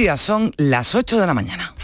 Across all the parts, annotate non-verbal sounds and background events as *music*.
Son las 8 de la mañana.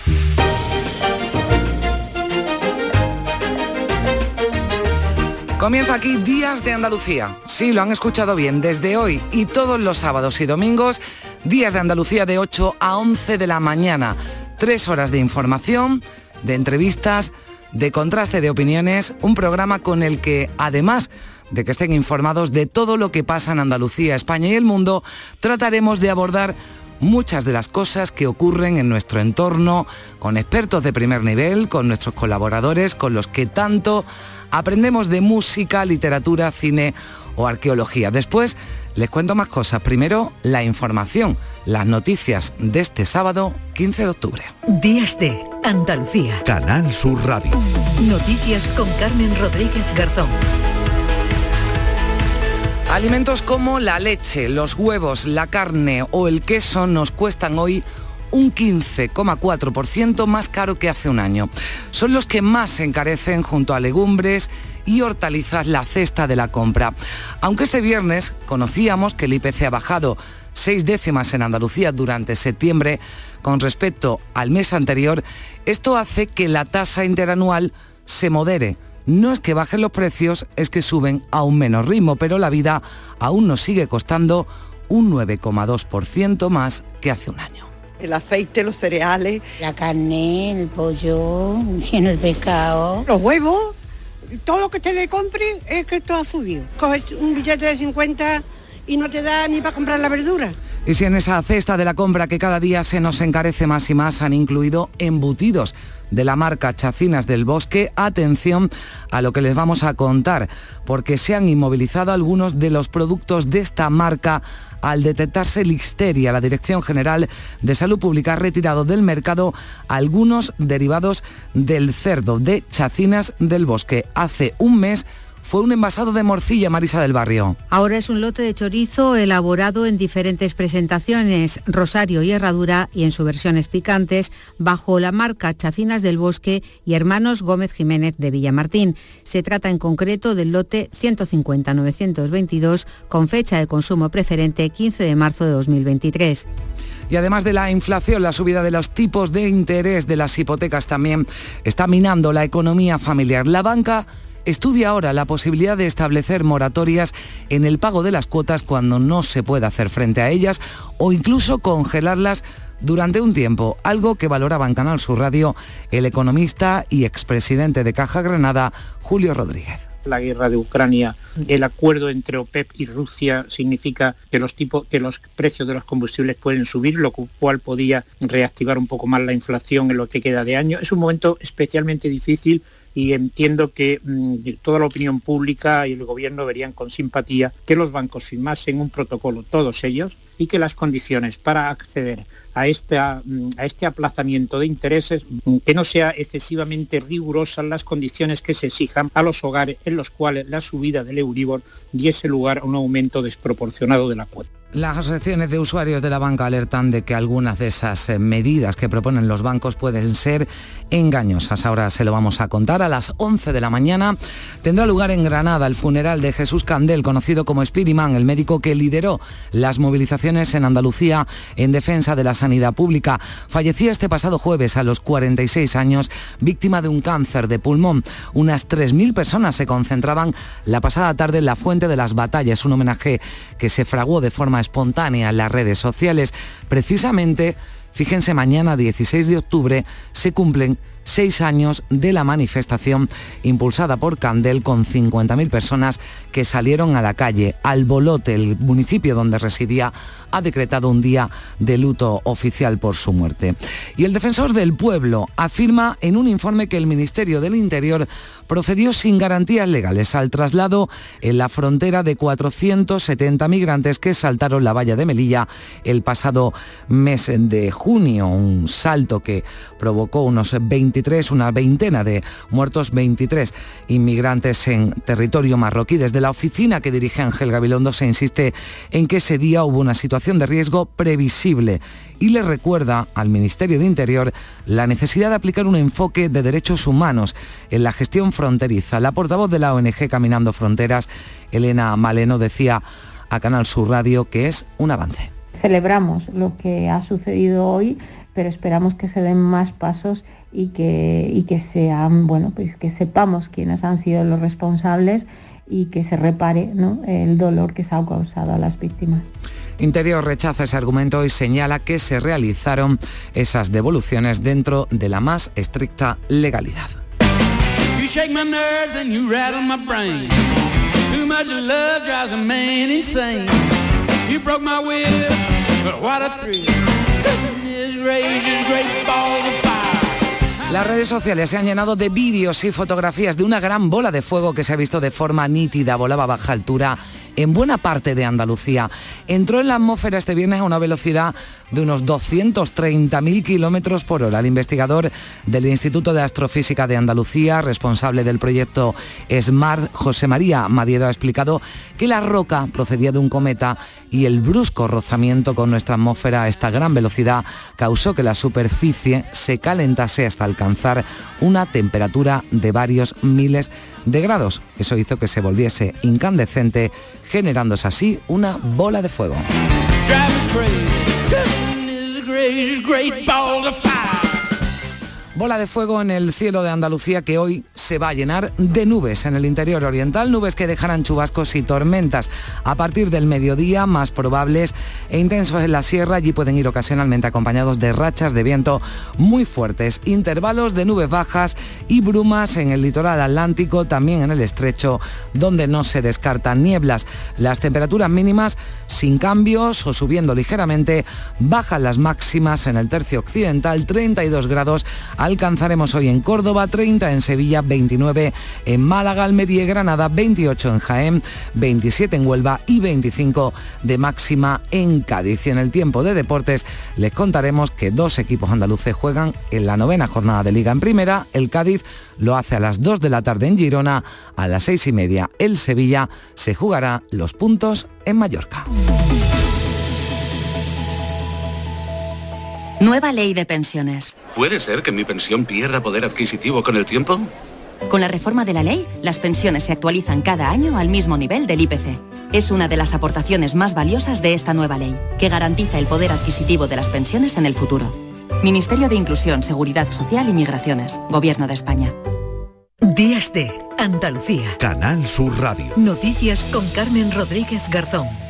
Comienza aquí Días de Andalucía. Sí, lo han escuchado bien, desde hoy y todos los sábados y domingos, Días de Andalucía de 8 a 11 de la mañana. Tres horas de información, de entrevistas, de contraste de opiniones, un programa con el que, además de que estén informados de todo lo que pasa en Andalucía, España y el mundo, trataremos de abordar muchas de las cosas que ocurren en nuestro entorno, con expertos de primer nivel, con nuestros colaboradores, con los que tanto aprendemos de música, literatura, cine o arqueología. Después les cuento más cosas. Primero, la información, las noticias de este sábado 15 de octubre. Días de Andalucía. Canal Sur Radio. Noticias con Carmen Rodríguez Garzón. Alimentos como la leche, los huevos, la carne o el queso nos cuestan hoy un 15,4% más caro que hace un año. Son los que más se encarecen junto a legumbres y hortalizas la cesta de la compra. Aunque este viernes conocíamos que el IPC ha bajado seis décimas en Andalucía durante septiembre con respecto al mes anterior, esto hace que la tasa interanual se modere. No es que bajen los precios, es que suben a un menor ritmo, pero la vida aún nos sigue costando un 9,2% más que hace un año el aceite, los cereales. La carne, el pollo, el pescado. Los huevos, todo lo que te le compre es que esto ha subido. Coges un billete de 50 y no te da ni para comprar la verdura. Y si en esa cesta de la compra que cada día se nos encarece más y más han incluido embutidos de la marca Chacinas del Bosque, atención a lo que les vamos a contar, porque se han inmovilizado algunos de los productos de esta marca al detectarse listeria. La Dirección General de Salud Pública ha retirado del mercado algunos derivados del cerdo de Chacinas del Bosque. Hace un mes fue un envasado de morcilla Marisa del Barrio. Ahora es un lote de chorizo elaborado en diferentes presentaciones, rosario y herradura y en sus versiones picantes, bajo la marca Chacinas del Bosque y Hermanos Gómez Jiménez de Villamartín. Se trata en concreto del lote 150-922 con fecha de consumo preferente 15 de marzo de 2023. Y además de la inflación, la subida de los tipos de interés de las hipotecas también está minando la economía familiar. La banca estudia ahora la posibilidad de establecer moratorias en el pago de las cuotas cuando no se pueda hacer frente a ellas o incluso congelarlas durante un tiempo, algo que valoraba en Canal Sur Radio el economista y expresidente de Caja Granada, Julio Rodríguez la guerra de Ucrania, el acuerdo entre OPEP y Rusia significa que los, que los precios de los combustibles pueden subir, lo cual podía reactivar un poco más la inflación en lo que queda de año. Es un momento especialmente difícil y entiendo que mm, toda la opinión pública y el gobierno verían con simpatía que los bancos firmasen un protocolo, todos ellos, y que las condiciones para acceder a, esta, mm, a este aplazamiento de intereses, mm, que no sea excesivamente rigurosas las condiciones que se exijan a los hogares en los cuales la subida del Euribor diese lugar a un aumento desproporcionado de la cuota. Las asociaciones de usuarios de la banca alertan de que algunas de esas eh, medidas que proponen los bancos pueden ser engañosas. Ahora se lo vamos a contar. A las 11 de la mañana tendrá lugar en Granada el funeral de Jesús Candel, conocido como Spiriman, el médico que lideró las movilizaciones en Andalucía en defensa de la sanidad pública. Fallecía este pasado jueves a los 46 años, víctima de un cáncer de pulmón. Unas 3.000 personas se concentraban la pasada tarde en la Fuente de las Batallas, un homenaje que se fraguó de forma espontánea en las redes sociales. Precisamente, fíjense, mañana 16 de octubre se cumplen seis años de la manifestación impulsada por Candel con 50.000 personas que salieron a la calle. Albolote, el municipio donde residía, ha decretado un día de luto oficial por su muerte. Y el defensor del pueblo afirma en un informe que el Ministerio del Interior procedió sin garantías legales al traslado en la frontera de 470 migrantes que saltaron la valla de Melilla el pasado mes de junio, un salto que provocó unos 23, una veintena de muertos, 23 inmigrantes en territorio marroquí. Desde la oficina que dirige Ángel Gabilondo se insiste en que ese día hubo una situación de riesgo previsible y le recuerda al Ministerio de Interior la necesidad de aplicar un enfoque de derechos humanos en la gestión fronteriza. La portavoz de la ONG Caminando Fronteras, Elena Maleno, decía a Canal Sur Radio que es un avance Celebramos lo que ha sucedido hoy, pero esperamos que se den más pasos y que, y que sean, bueno, pues que sepamos quiénes han sido los responsables y que se repare el dolor que se ha causado a las víctimas. Interior rechaza ese argumento y señala que se realizaron esas devoluciones dentro de la más estricta legalidad. raging great balls of Las redes sociales se han llenado de vídeos y fotografías de una gran bola de fuego que se ha visto de forma nítida, volaba a baja altura en buena parte de Andalucía. Entró en la atmósfera este viernes a una velocidad de unos 230.000 kilómetros por hora. El investigador del Instituto de Astrofísica de Andalucía, responsable del proyecto SMART, José María Madiedo, ha explicado que la roca procedía de un cometa y el brusco rozamiento con nuestra atmósfera a esta gran velocidad causó que la superficie se calentase hasta alcanzar una temperatura de varios miles de grados. Eso hizo que se volviese incandescente, generándose así una bola de fuego. Bola de fuego en el cielo de Andalucía que hoy se va a llenar de nubes en el interior oriental, nubes que dejarán chubascos y tormentas a partir del mediodía, más probables e intensos en la sierra. Allí pueden ir ocasionalmente acompañados de rachas de viento muy fuertes, intervalos de nubes bajas y brumas en el litoral atlántico, también en el estrecho, donde no se descartan nieblas. Las temperaturas mínimas sin cambios o subiendo ligeramente, bajan las máximas en el tercio occidental, 32 grados alcanzaremos hoy en Córdoba, 30 en Sevilla, 29 en Málaga, Almería y Granada, 28 en Jaén, 27 en Huelva y 25 de máxima en Cádiz. Y en el tiempo de deportes les contaremos que dos equipos andaluces juegan en la novena jornada de Liga en Primera. El Cádiz lo hace a las 2 de la tarde en Girona, a las 6 y media el Sevilla se jugará los puntos en Mallorca. Nueva ley de pensiones. ¿Puede ser que mi pensión pierda poder adquisitivo con el tiempo? Con la reforma de la ley, las pensiones se actualizan cada año al mismo nivel del IPC. Es una de las aportaciones más valiosas de esta nueva ley, que garantiza el poder adquisitivo de las pensiones en el futuro. Ministerio de Inclusión, Seguridad Social y Migraciones, Gobierno de España. Días de Andalucía. Canal Sur Radio. Noticias con Carmen Rodríguez Garzón.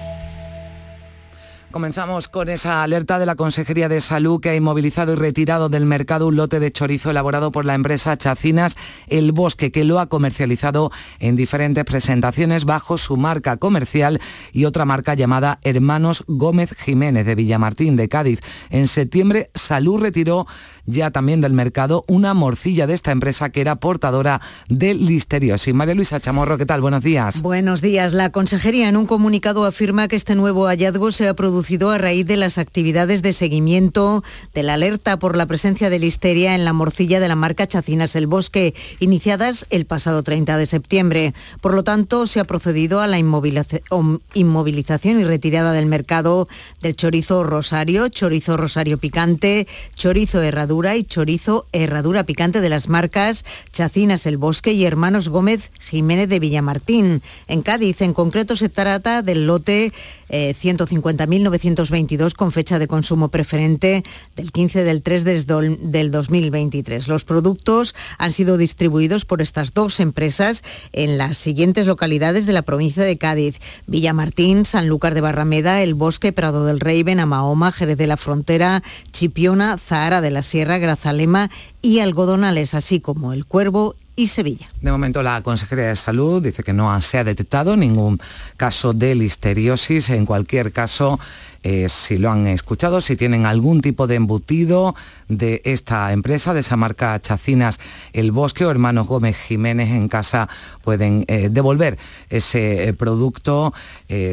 Comenzamos con esa alerta de la Consejería de Salud que ha inmovilizado y retirado del mercado un lote de chorizo elaborado por la empresa Chacinas El Bosque, que lo ha comercializado en diferentes presentaciones bajo su marca comercial y otra marca llamada Hermanos Gómez Jiménez de Villamartín de Cádiz. En septiembre, Salud retiró ya también del mercado una morcilla de esta empresa que era portadora de listeriosis. María Luisa Chamorro, ¿qué tal? Buenos días. Buenos días. La Consejería en un comunicado afirma que este nuevo hallazgo se ha producido a raíz de las actividades de seguimiento de la alerta por la presencia de listeria en la morcilla de la marca Chacinas El Bosque, iniciadas el pasado 30 de septiembre. Por lo tanto, se ha procedido a la inmovilización y retirada del mercado del chorizo rosario, chorizo rosario picante, chorizo herradura y chorizo herradura picante de las marcas Chacinas El Bosque y Hermanos Gómez Jiménez de Villamartín. En Cádiz, en concreto, se trata del lote 150.922 eh, con fecha de consumo preferente del 15 del 3 del 2023. Los productos han sido distribuidos por estas dos empresas en las siguientes localidades de la provincia de Cádiz. Villamartín, Sanlúcar de Barrameda, El Bosque, Prado del Rey, Benamahoma, Jerez de la Frontera, Chipiona, Zahara de la Sierra, Grazalema y Algodonales, así como El Cuervo y Sevilla. De momento la Consejería de Salud dice que no se ha detectado ningún caso de listeriosis. En cualquier caso, eh, si lo han escuchado, si tienen algún tipo de embutido de esta empresa, de esa marca Chacinas El Bosque o Hermanos Gómez Jiménez en casa, pueden eh, devolver ese eh, producto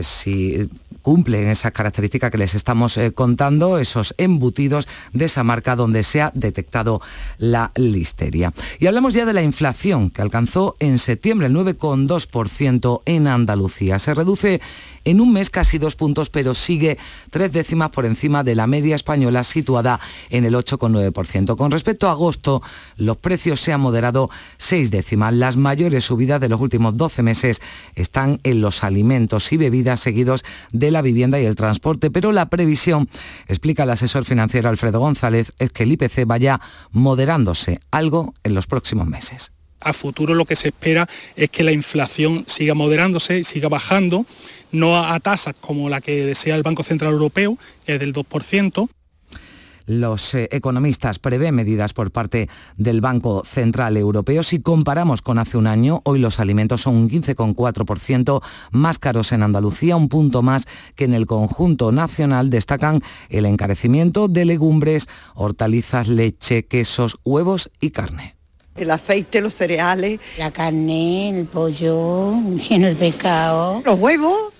si cumplen esas características que les estamos contando, esos embutidos de esa marca donde se ha detectado la listeria. Y hablamos ya de la inflación que alcanzó en septiembre el 9,2% en Andalucía. Se reduce en un mes casi dos puntos, pero sigue tres décimas por encima de la media española situada en el 8,9%. Con respecto a agosto, los precios se han moderado seis décimas. Las mayores subidas de los últimos 12 meses están en los alimentos y bebidas seguidos de la vivienda y el transporte, pero la previsión, explica el asesor financiero Alfredo González, es que el IPC vaya moderándose algo en los próximos meses. A futuro lo que se espera es que la inflación siga moderándose siga bajando, no a tasas como la que desea el Banco Central Europeo, que es del 2%, los eh, economistas prevén medidas por parte del Banco Central Europeo. Si comparamos con hace un año, hoy los alimentos son un 15,4% más caros en Andalucía, un punto más que en el conjunto nacional. Destacan el encarecimiento de legumbres, hortalizas, leche, quesos, huevos y carne. El aceite, los cereales. La carne, el pollo, *laughs* el pescado. Los huevos.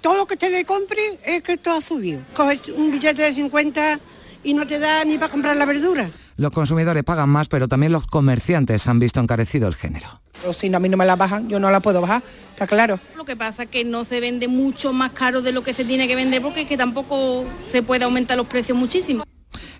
Todo lo que te le compre es que esto ha subido. Coges un billete de 50 y no te da ni para comprar la verdura. Los consumidores pagan más, pero también los comerciantes han visto encarecido el género. Pero si no, a mí no me la bajan, yo no la puedo bajar, está claro. Lo que pasa es que no se vende mucho más caro de lo que se tiene que vender porque es que tampoco se puede aumentar los precios muchísimo.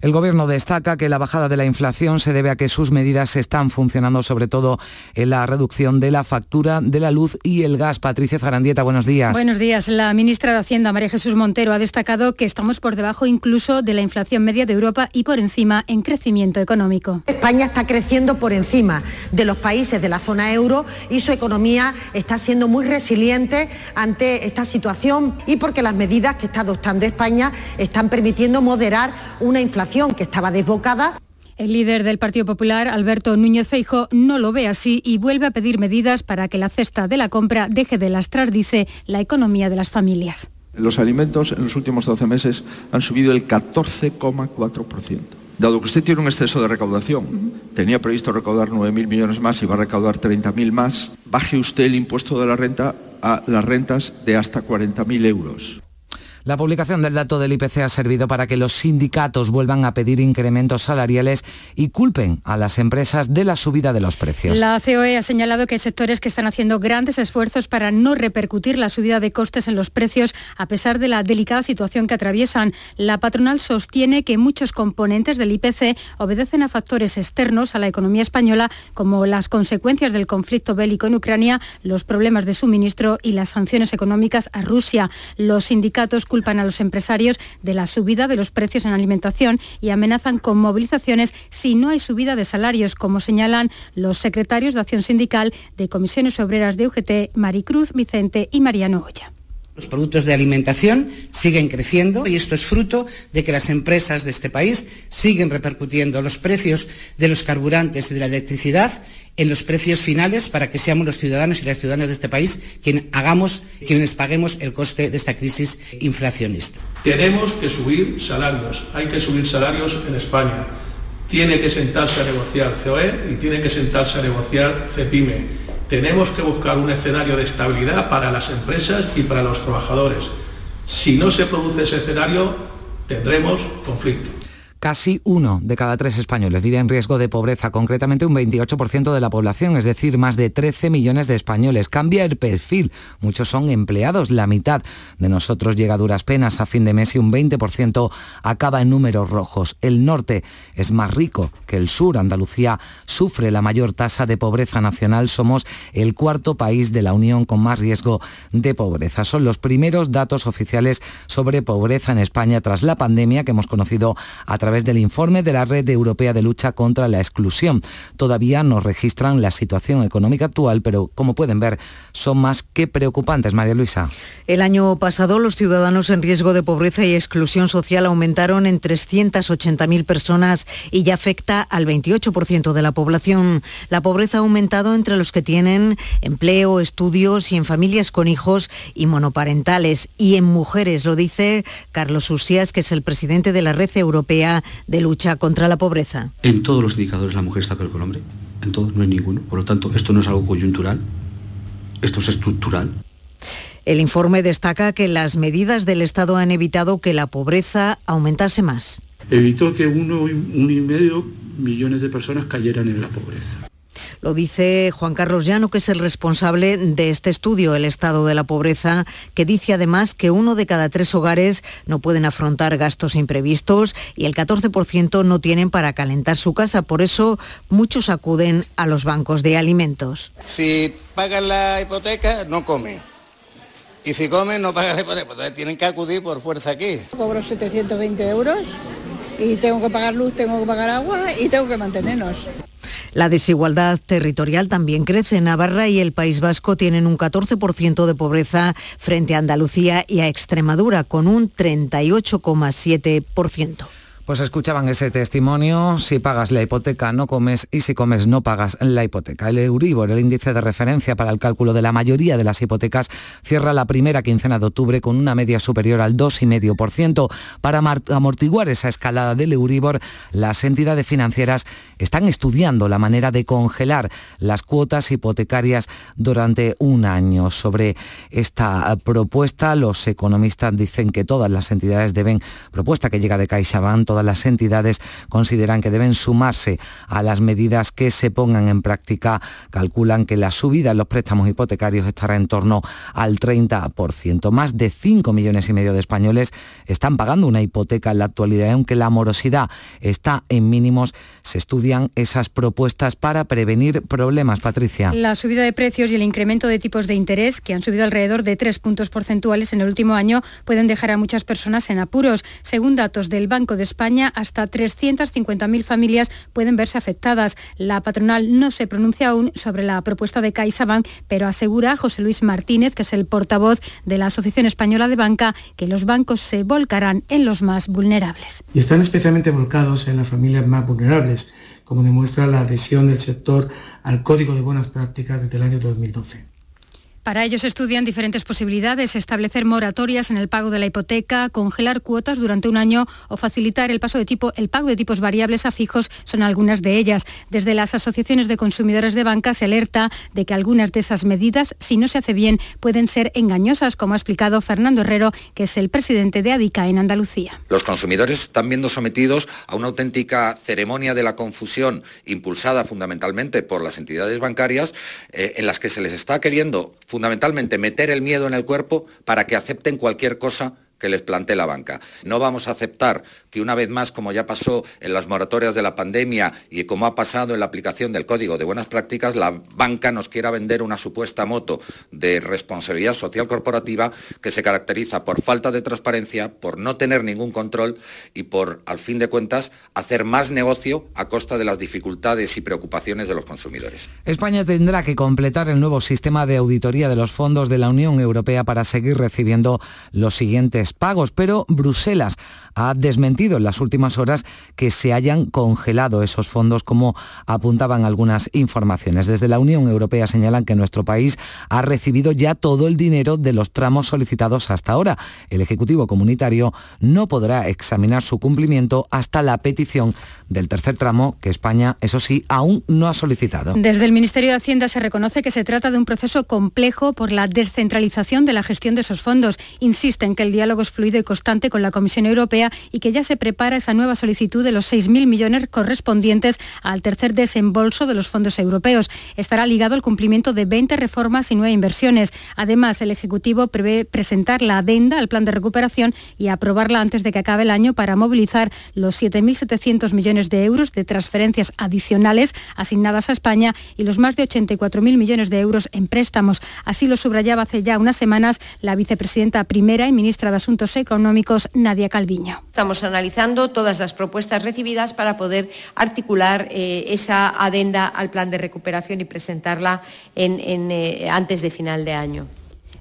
El Gobierno destaca que la bajada de la inflación se debe a que sus medidas están funcionando sobre todo en la reducción de la factura de la luz y el gas. Patricia Zarandieta, buenos días. Buenos días. La ministra de Hacienda, María Jesús Montero, ha destacado que estamos por debajo incluso de la inflación media de Europa y por encima en crecimiento económico. España está creciendo por encima de los países de la zona euro y su economía está siendo muy resiliente ante esta situación y porque las medidas que está adoptando España están permitiendo moderar una inflación que estaba desbocada. El líder del Partido Popular, Alberto Núñez Feijo, no lo ve así y vuelve a pedir medidas para que la cesta de la compra deje de lastrar, dice, la economía de las familias. Los alimentos en los últimos 12 meses han subido el 14,4%. Dado que usted tiene un exceso de recaudación, tenía previsto recaudar 9.000 millones más y va a recaudar 30.000 más, baje usted el impuesto de la renta a las rentas de hasta 40.000 euros. La publicación del dato del IPC ha servido para que los sindicatos vuelvan a pedir incrementos salariales y culpen a las empresas de la subida de los precios. La COE ha señalado que hay sectores que están haciendo grandes esfuerzos para no repercutir la subida de costes en los precios a pesar de la delicada situación que atraviesan. La patronal sostiene que muchos componentes del IPC obedecen a factores externos a la economía española como las consecuencias del conflicto bélico en Ucrania, los problemas de suministro y las sanciones económicas a Rusia. Los sindicatos culpan a los empresarios de la subida de los precios en alimentación y amenazan con movilizaciones si no hay subida de salarios, como señalan los secretarios de Acción Sindical de Comisiones Obreras de UGT, Maricruz Vicente y Mariano Olla. Los productos de alimentación siguen creciendo y esto es fruto de que las empresas de este país siguen repercutiendo los precios de los carburantes y de la electricidad en los precios finales para que seamos los ciudadanos y las ciudadanas de este país hagamos, quienes paguemos el coste de esta crisis inflacionista. Tenemos que subir salarios, hay que subir salarios en España. Tiene que sentarse a negociar COE y tiene que sentarse a negociar CEPIME tenemos que buscar un escenario de estabilidad para las empresas y para los trabajadores. Si no se produce ese escenario, tendremos conflicto. Casi uno de cada tres españoles vive en riesgo de pobreza, concretamente un 28% de la población, es decir, más de 13 millones de españoles. Cambia el perfil. Muchos son empleados, la mitad de nosotros llega a duras penas a fin de mes y un 20% acaba en números rojos. El norte es más rico que el sur. Andalucía sufre la mayor tasa de pobreza nacional. Somos el cuarto país de la Unión con más riesgo de pobreza. Son los primeros datos oficiales sobre pobreza en España tras la pandemia que hemos conocido a través través del informe de la Red Europea de Lucha contra la Exclusión. Todavía no registran la situación económica actual, pero como pueden ver, son más que preocupantes. María Luisa. El año pasado los ciudadanos en riesgo de pobreza y exclusión social aumentaron en 380.000 personas y ya afecta al 28% de la población. La pobreza ha aumentado entre los que tienen empleo, estudios y en familias con hijos y monoparentales y en mujeres, lo dice Carlos Usías, que es el presidente de la Red Europea de lucha contra la pobreza. En todos los indicadores la mujer está peor que el hombre, en todos, no hay ninguno. Por lo tanto, esto no es algo coyuntural, esto es estructural. El informe destaca que las medidas del Estado han evitado que la pobreza aumentase más. Evitó que uno, uno y medio millones de personas cayeran en la pobreza. Lo dice Juan Carlos Llano, que es el responsable de este estudio, El estado de la pobreza, que dice además que uno de cada tres hogares no pueden afrontar gastos imprevistos y el 14% no tienen para calentar su casa. Por eso muchos acuden a los bancos de alimentos. Si pagan la hipoteca, no comen. Y si comen no pagan la hipoteca, pues entonces tienen que acudir por fuerza aquí. Cobro 720 euros y tengo que pagar luz, tengo que pagar agua y tengo que mantenernos. La desigualdad territorial también crece. Navarra y el País Vasco tienen un 14% de pobreza frente a Andalucía y a Extremadura, con un 38,7%. Pues escuchaban ese testimonio, si pagas la hipoteca no comes y si comes no pagas la hipoteca. El Euribor, el índice de referencia para el cálculo de la mayoría de las hipotecas, cierra la primera quincena de octubre con una media superior al 2,5%. Para amortiguar esa escalada del Euribor, las entidades financieras están estudiando la manera de congelar las cuotas hipotecarias durante un año. Sobre esta propuesta, los economistas dicen que todas las entidades deben, propuesta que llega de CaixaBank, todas las entidades consideran que deben sumarse a las medidas que se pongan en práctica. Calculan que la subida en los préstamos hipotecarios estará en torno al 30%. Más de 5 millones y medio de españoles están pagando una hipoteca en la actualidad, aunque la morosidad está en mínimos. Se estudian esas propuestas para prevenir problemas, Patricia. La subida de precios y el incremento de tipos de interés, que han subido alrededor de 3 puntos porcentuales en el último año, pueden dejar a muchas personas en apuros. Según datos del Banco de España, España, hasta 350.000 familias pueden verse afectadas. La patronal no se pronuncia aún sobre la propuesta de CaixaBank, pero asegura José Luis Martínez, que es el portavoz de la Asociación Española de Banca, que los bancos se volcarán en los más vulnerables. Y están especialmente volcados en las familias más vulnerables, como demuestra la adhesión del sector al Código de Buenas Prácticas desde el año 2012. Para ellos estudian diferentes posibilidades, establecer moratorias en el pago de la hipoteca, congelar cuotas durante un año o facilitar el, paso de tipo, el pago de tipos variables a fijos son algunas de ellas. Desde las asociaciones de consumidores de banca se alerta de que algunas de esas medidas, si no se hace bien, pueden ser engañosas, como ha explicado Fernando Herrero, que es el presidente de ADICA en Andalucía. Los consumidores están viendo sometidos a una auténtica ceremonia de la confusión impulsada fundamentalmente por las entidades bancarias eh, en las que se les está queriendo fundamentalmente meter el miedo en el cuerpo para que acepten cualquier cosa que les plantee la banca. No vamos a aceptar que una vez más, como ya pasó en las moratorias de la pandemia y como ha pasado en la aplicación del Código de Buenas Prácticas, la banca nos quiera vender una supuesta moto de responsabilidad social corporativa que se caracteriza por falta de transparencia, por no tener ningún control y por, al fin de cuentas, hacer más negocio a costa de las dificultades y preocupaciones de los consumidores. España tendrá que completar el nuevo sistema de auditoría de los fondos de la Unión Europea para seguir recibiendo los siguientes pagos, pero Bruselas ha desmentido en las últimas horas que se hayan congelado esos fondos como apuntaban algunas informaciones. Desde la Unión Europea señalan que nuestro país ha recibido ya todo el dinero de los tramos solicitados hasta ahora. El Ejecutivo Comunitario no podrá examinar su cumplimiento hasta la petición del tercer tramo que España, eso sí, aún no ha solicitado. Desde el Ministerio de Hacienda se reconoce que se trata de un proceso complejo por la descentralización de la gestión de esos fondos. Insisten que el diálogo fluido y constante con la Comisión Europea y que ya se prepara esa nueva solicitud de los 6.000 millones correspondientes al tercer desembolso de los fondos europeos. Estará ligado al cumplimiento de 20 reformas y nueve inversiones. Además, el Ejecutivo prevé presentar la adenda al plan de recuperación y aprobarla antes de que acabe el año para movilizar los 7.700 millones de euros de transferencias adicionales asignadas a España y los más de 84.000 millones de euros en préstamos. Así lo subrayaba hace ya unas semanas la vicepresidenta primera y ministra de Asuntos Económicos, Nadia Calviño. Estamos analizando todas las propuestas recibidas para poder articular eh, esa adenda al plan de recuperación y presentarla eh, antes de final de año.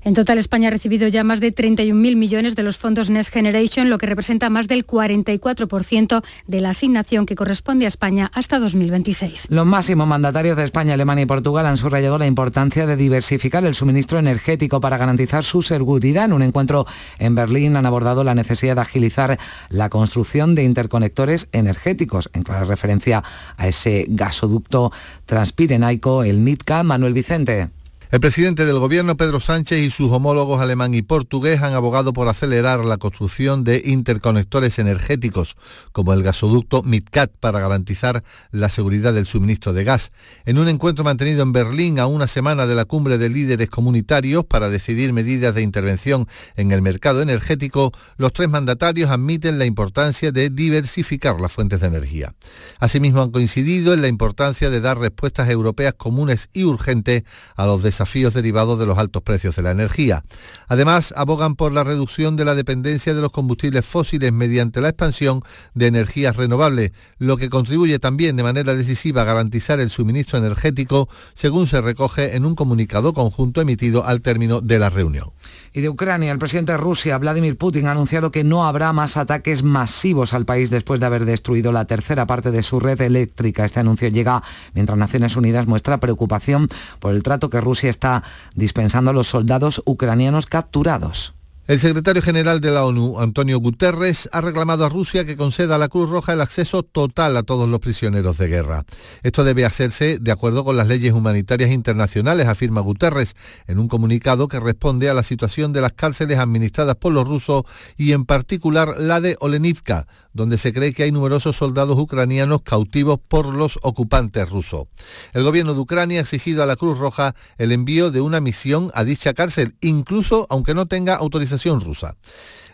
En total, España ha recibido ya más de 31.000 millones de los fondos Next Generation, lo que representa más del 44% de la asignación que corresponde a España hasta 2026. Los máximos mandatarios de España, Alemania y Portugal han subrayado la importancia de diversificar el suministro energético para garantizar su seguridad. En un encuentro en Berlín han abordado la necesidad de agilizar la construcción de interconectores energéticos, en clara referencia a ese gasoducto transpirenaico, el MITCA. Manuel Vicente. El presidente del gobierno, Pedro Sánchez, y sus homólogos alemán y portugués han abogado por acelerar la construcción de interconectores energéticos, como el gasoducto MidCat, para garantizar la seguridad del suministro de gas. En un encuentro mantenido en Berlín a una semana de la cumbre de líderes comunitarios para decidir medidas de intervención en el mercado energético, los tres mandatarios admiten la importancia de diversificar las fuentes de energía. Asimismo, han coincidido en la importancia de dar respuestas europeas comunes y urgentes a los desafíos desafíos derivados de los altos precios de la energía. Además, abogan por la reducción de la dependencia de los combustibles fósiles mediante la expansión de energías renovables, lo que contribuye también de manera decisiva a garantizar el suministro energético, según se recoge en un comunicado conjunto emitido al término de la reunión. Y de Ucrania, el presidente de Rusia, Vladimir Putin, ha anunciado que no habrá más ataques masivos al país después de haber destruido la tercera parte de su red eléctrica. Este anuncio llega mientras Naciones Unidas muestra preocupación por el trato que Rusia está dispensando a los soldados ucranianos capturados. El secretario general de la ONU, Antonio Guterres, ha reclamado a Rusia que conceda a la Cruz Roja el acceso total a todos los prisioneros de guerra. Esto debe hacerse de acuerdo con las leyes humanitarias internacionales, afirma Guterres, en un comunicado que responde a la situación de las cárceles administradas por los rusos y en particular la de Olenivka, donde se cree que hay numerosos soldados ucranianos cautivos por los ocupantes rusos. El gobierno de Ucrania ha exigido a la Cruz Roja el envío de una misión a dicha cárcel, incluso aunque no tenga autorización rusa.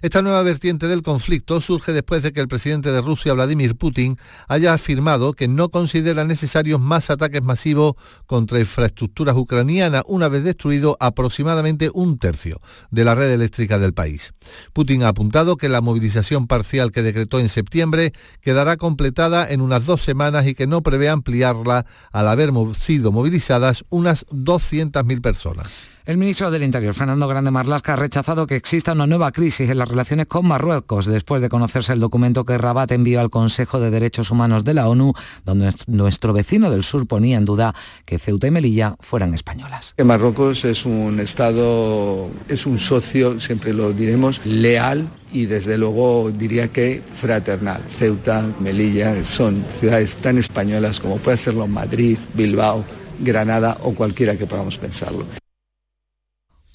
Esta nueva vertiente del conflicto surge después de que el presidente de Rusia, Vladimir Putin, haya afirmado que no considera necesarios más ataques masivos contra infraestructuras ucranianas una vez destruido aproximadamente un tercio de la red eléctrica del país. Putin ha apuntado que la movilización parcial que decretó en septiembre quedará completada en unas dos semanas y que no prevé ampliarla al haber sido movilizadas unas 200.000 personas. El ministro del Interior, Fernando Grande Marlasca, ha rechazado que exista una nueva crisis en relaciones con Marruecos después de conocerse el documento que Rabat envió al Consejo de Derechos Humanos de la ONU, donde nuestro vecino del sur ponía en duda que Ceuta y Melilla fueran españolas. Marruecos es un Estado, es un socio, siempre lo diremos, leal y desde luego diría que fraternal. Ceuta, Melilla son ciudades tan españolas como puede serlo Madrid, Bilbao, Granada o cualquiera que podamos pensarlo.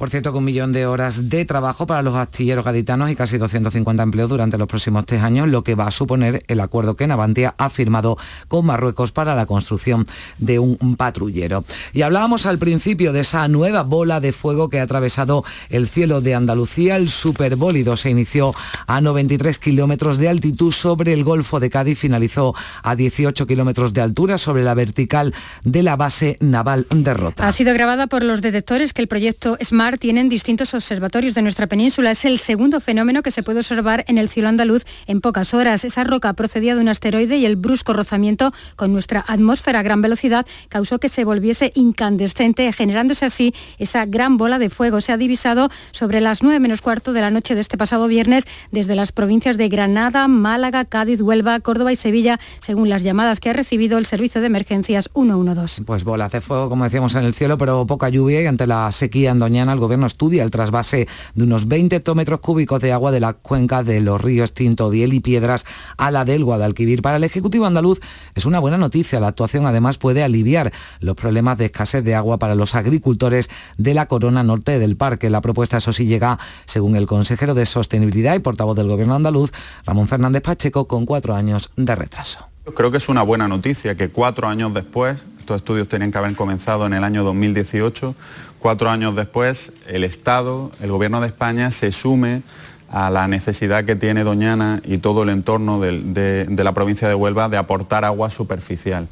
Por cierto, con un millón de horas de trabajo para los astilleros gaditanos y casi 250 empleos durante los próximos tres años, lo que va a suponer el acuerdo que Navantia ha firmado con Marruecos para la construcción de un patrullero. Y hablábamos al principio de esa nueva bola de fuego que ha atravesado el cielo de Andalucía. El superbólido se inició a 93 kilómetros de altitud sobre el Golfo de Cádiz, finalizó a 18 kilómetros de altura sobre la vertical de la base naval de Rota. Ha sido grabada por los detectores que el proyecto Smart tienen distintos observatorios de nuestra península. Es el segundo fenómeno que se puede observar en el cielo andaluz en pocas horas. Esa roca procedía de un asteroide y el brusco rozamiento con nuestra atmósfera a gran velocidad causó que se volviese incandescente, generándose así esa gran bola de fuego. Se ha divisado sobre las 9 menos cuarto de la noche de este pasado viernes desde las provincias de Granada, Málaga, Cádiz, Huelva, Córdoba y Sevilla, según las llamadas que ha recibido el Servicio de Emergencias 112. Pues bolas de fuego, como decíamos en el cielo, pero poca lluvia y ante la sequía en Doñana, el gobierno estudia el trasvase de unos 20 hectómetros cúbicos de agua de la cuenca de los ríos Tinto, Diel y Piedras a la del Guadalquivir. Para el Ejecutivo andaluz es una buena noticia. La actuación además puede aliviar los problemas de escasez de agua para los agricultores de la corona norte del parque. La propuesta, eso sí, llega, según el consejero de Sostenibilidad y portavoz del Gobierno andaluz, Ramón Fernández Pacheco, con cuatro años de retraso. Creo que es una buena noticia que cuatro años después, estos estudios tenían que haber comenzado en el año 2018, cuatro años después el Estado, el Gobierno de España se sume a la necesidad que tiene Doñana y todo el entorno de, la provincia de Huelva de aportar agua superficial.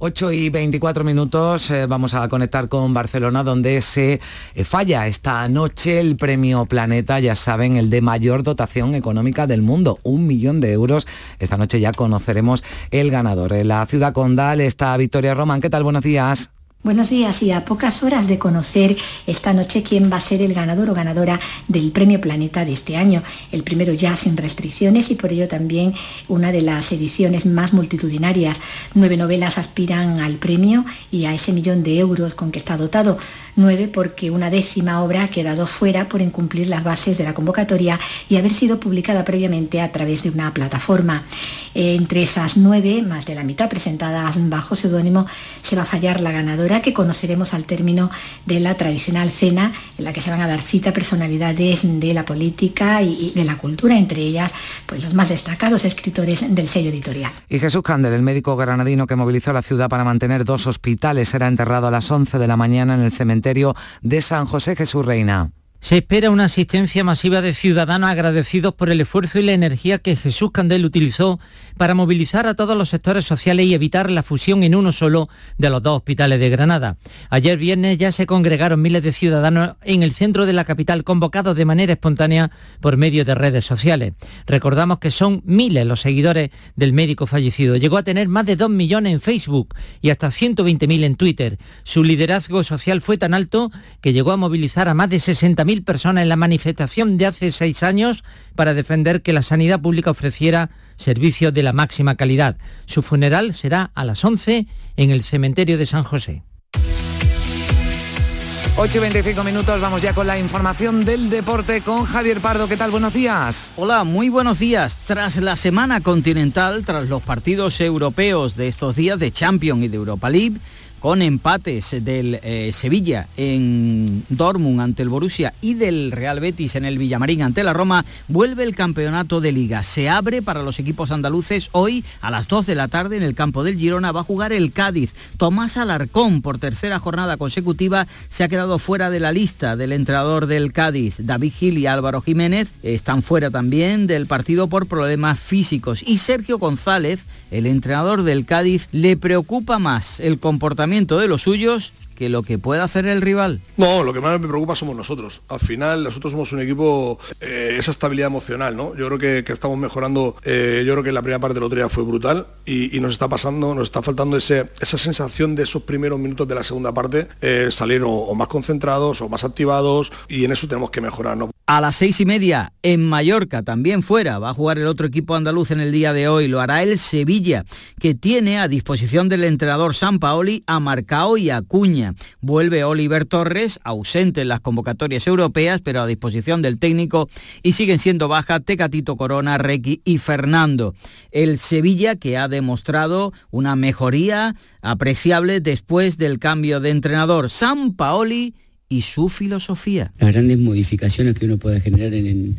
8 y 24 minutos eh, vamos a conectar con Barcelona donde se eh, falla esta noche el premio Planeta, ya saben, el de mayor dotación económica del mundo, un millón de euros. Esta noche ya conoceremos el ganador. En la ciudad condal está Victoria Román. ¿Qué tal? Buenos días. Buenos días y a pocas horas de conocer esta noche quién va a ser el ganador o ganadora del Premio Planeta de este año. El primero ya sin restricciones y por ello también una de las ediciones más multitudinarias. Nueve novelas aspiran al premio y a ese millón de euros con que está dotado. Nueve porque una décima obra ha quedado fuera por incumplir las bases de la convocatoria y haber sido publicada previamente a través de una plataforma. Entre esas nueve, más de la mitad presentadas bajo seudónimo, se va a fallar la ganadora que conoceremos al término de la tradicional cena en la que se van a dar cita personalidades de la política y de la cultura, entre ellas pues, los más destacados escritores del sello editorial. Y Jesús Cander, el médico granadino que movilizó la ciudad para mantener dos hospitales, será enterrado a las 11 de la mañana en el cementerio de San José Jesús Reina. Se espera una asistencia masiva de ciudadanos agradecidos por el esfuerzo y la energía que Jesús Candel utilizó para movilizar a todos los sectores sociales y evitar la fusión en uno solo de los dos hospitales de Granada. Ayer viernes ya se congregaron miles de ciudadanos en el centro de la capital convocados de manera espontánea por medio de redes sociales. Recordamos que son miles los seguidores del médico fallecido. Llegó a tener más de 2 millones en Facebook y hasta 120.000 en Twitter. Su liderazgo social fue tan alto que llegó a movilizar a más de 60.000 personas en la manifestación de hace seis años para defender que la sanidad pública ofreciera servicios de la máxima calidad. Su funeral será a las 11 en el cementerio de San José. 8 y 25 minutos, vamos ya con la información del deporte con Javier Pardo. ¿Qué tal? Buenos días. Hola, muy buenos días. Tras la semana continental, tras los partidos europeos de estos días de Champions y de Europa League, con empates del eh, Sevilla en Dortmund ante el Borussia y del Real Betis en el Villamarín ante la Roma, vuelve el campeonato de liga. Se abre para los equipos andaluces hoy a las 2 de la tarde en el campo del Girona. Va a jugar el Cádiz. Tomás Alarcón, por tercera jornada consecutiva, se ha quedado fuera de la lista del entrenador del Cádiz. David Gil y Álvaro Jiménez están fuera también del partido por problemas físicos. Y Sergio González, el entrenador del Cádiz, le preocupa más el comportamiento de los suyos que lo que pueda hacer el rival? No, lo que más me preocupa somos nosotros. Al final nosotros somos un equipo, eh, esa estabilidad emocional, ¿no? Yo creo que, estamos mejorando, eh, yo creo que la primera parte del otro día fue brutal y, nos está pasando, nos está faltando ese, esa sensación de esos primeros minutos de la segunda parte, eh, salir o, más concentrados o más activados y en eso tenemos que mejorar, ¿no? A las seis y media en Mallorca, también fuera, va a jugar el otro equipo andaluz en el día de hoy, lo hará el Sevilla, que tiene a disposición del entrenador San Paoli a Marcao y a Cuña. Vuelve Oliver Torres, ausente en las convocatorias europeas, pero a disposición del técnico, y siguen siendo baja Tecatito Corona, Requi y Fernando. El Sevilla que ha demostrado una mejoría apreciable después del cambio de entrenador. San Paoli y su filosofía. Las grandes modificaciones que uno puede generar en,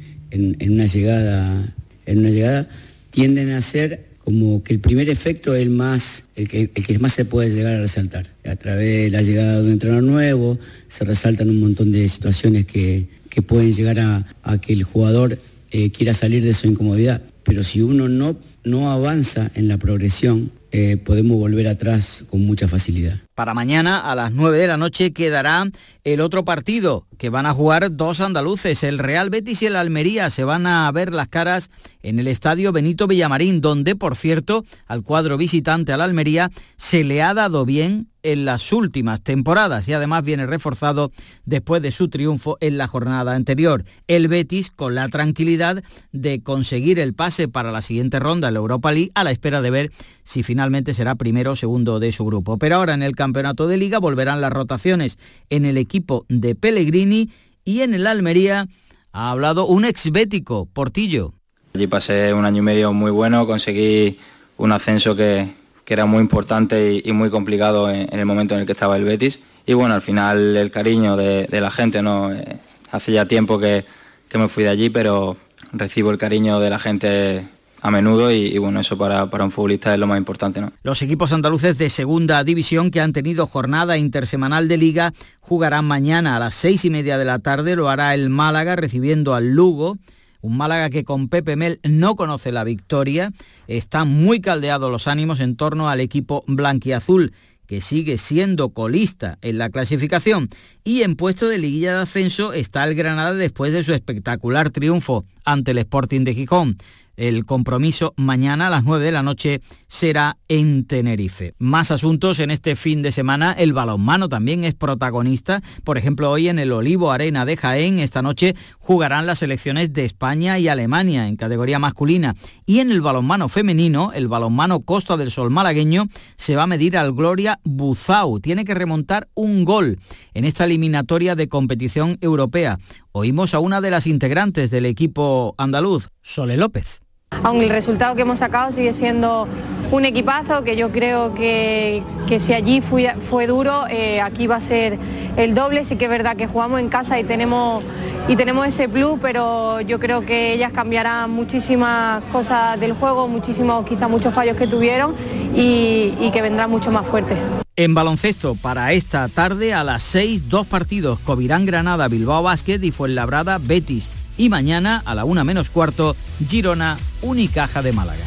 una llegada, en una llegada tienden a ser como que el primer efecto es el, más, el que, el que más se puede llegar a resaltar. A través de la llegada de un entrenador nuevo, se resaltan un montón de situaciones que, que pueden llegar a, a que el jugador eh, quiera salir de su incomodidad. Pero si uno no, no avanza en la progresión, eh, podemos volver atrás con mucha facilidad. Para mañana a las 9 de la noche quedará el otro partido que van a jugar dos andaluces, el Real Betis y el Almería. Se van a ver las caras en el estadio Benito Villamarín, donde, por cierto, al cuadro visitante al Almería se le ha dado bien en las últimas temporadas y además viene reforzado después de su triunfo en la jornada anterior. El Betis con la tranquilidad de conseguir el pase para la siguiente ronda en la Europa League a la espera de ver si finalmente será primero o segundo de su grupo. Pero ahora en el campeonato de liga volverán las rotaciones en el equipo de Pellegrini y en el Almería ha hablado un exbético, Portillo. Allí pasé un año y medio muy bueno, conseguí un ascenso que, era muy importante y, muy complicado en, el momento en el que estaba el Betis. Y bueno, al final el cariño de, la gente, ¿no? Eh, hace ya tiempo que, que me fui de allí, pero recibo el cariño de la gente a menudo y, bueno, eso para, para, un futbolista es lo más importante. ¿no? Los equipos andaluces de segunda división que han tenido jornada intersemanal de liga jugarán mañana a las seis y media de la tarde, lo hará el Málaga recibiendo al Lugo. Un Málaga que con Pepe Mel no conoce la victoria. Están muy caldeados los ánimos en torno al equipo blanquiazul que sigue siendo colista en la clasificación. Y en puesto de liguilla de ascenso está el Granada después de su espectacular triunfo ante el Sporting de Gijón. El compromiso mañana a las 9 de la noche será en Tenerife. Más asuntos en este fin de semana. El balonmano también es protagonista. Por ejemplo, hoy en el Olivo Arena de Jaén, esta noche jugarán las selecciones de España y Alemania en categoría masculina. Y en el balonmano femenino, el balonmano Costa del Sol malagueño, se va a medir al Gloria Buzau. Tiene que remontar un gol en esta eliminatoria de competición europea. Oímos a una de las integrantes del equipo andaluz, Sole López aunque el resultado que hemos sacado sigue siendo un equipazo, que yo creo que, si allí fue, duro, eh, aquí va a ser el doble, sí que es verdad que jugamos en casa y tenemos, y tenemos ese plus, pero yo creo que ellas cambiarán muchísimas cosas del juego, muchísimos, quizá muchos fallos que tuvieron y, y que vendrán mucho más fuertes. En baloncesto, para esta tarde a las 6, dos partidos, Covirán Granada, Bilbao Basket y Fuenlabrada Betis. Y mañana a la 1 menos cuarto, Girona, Unicaja de Málaga.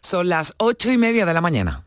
Son las ocho y media de la mañana.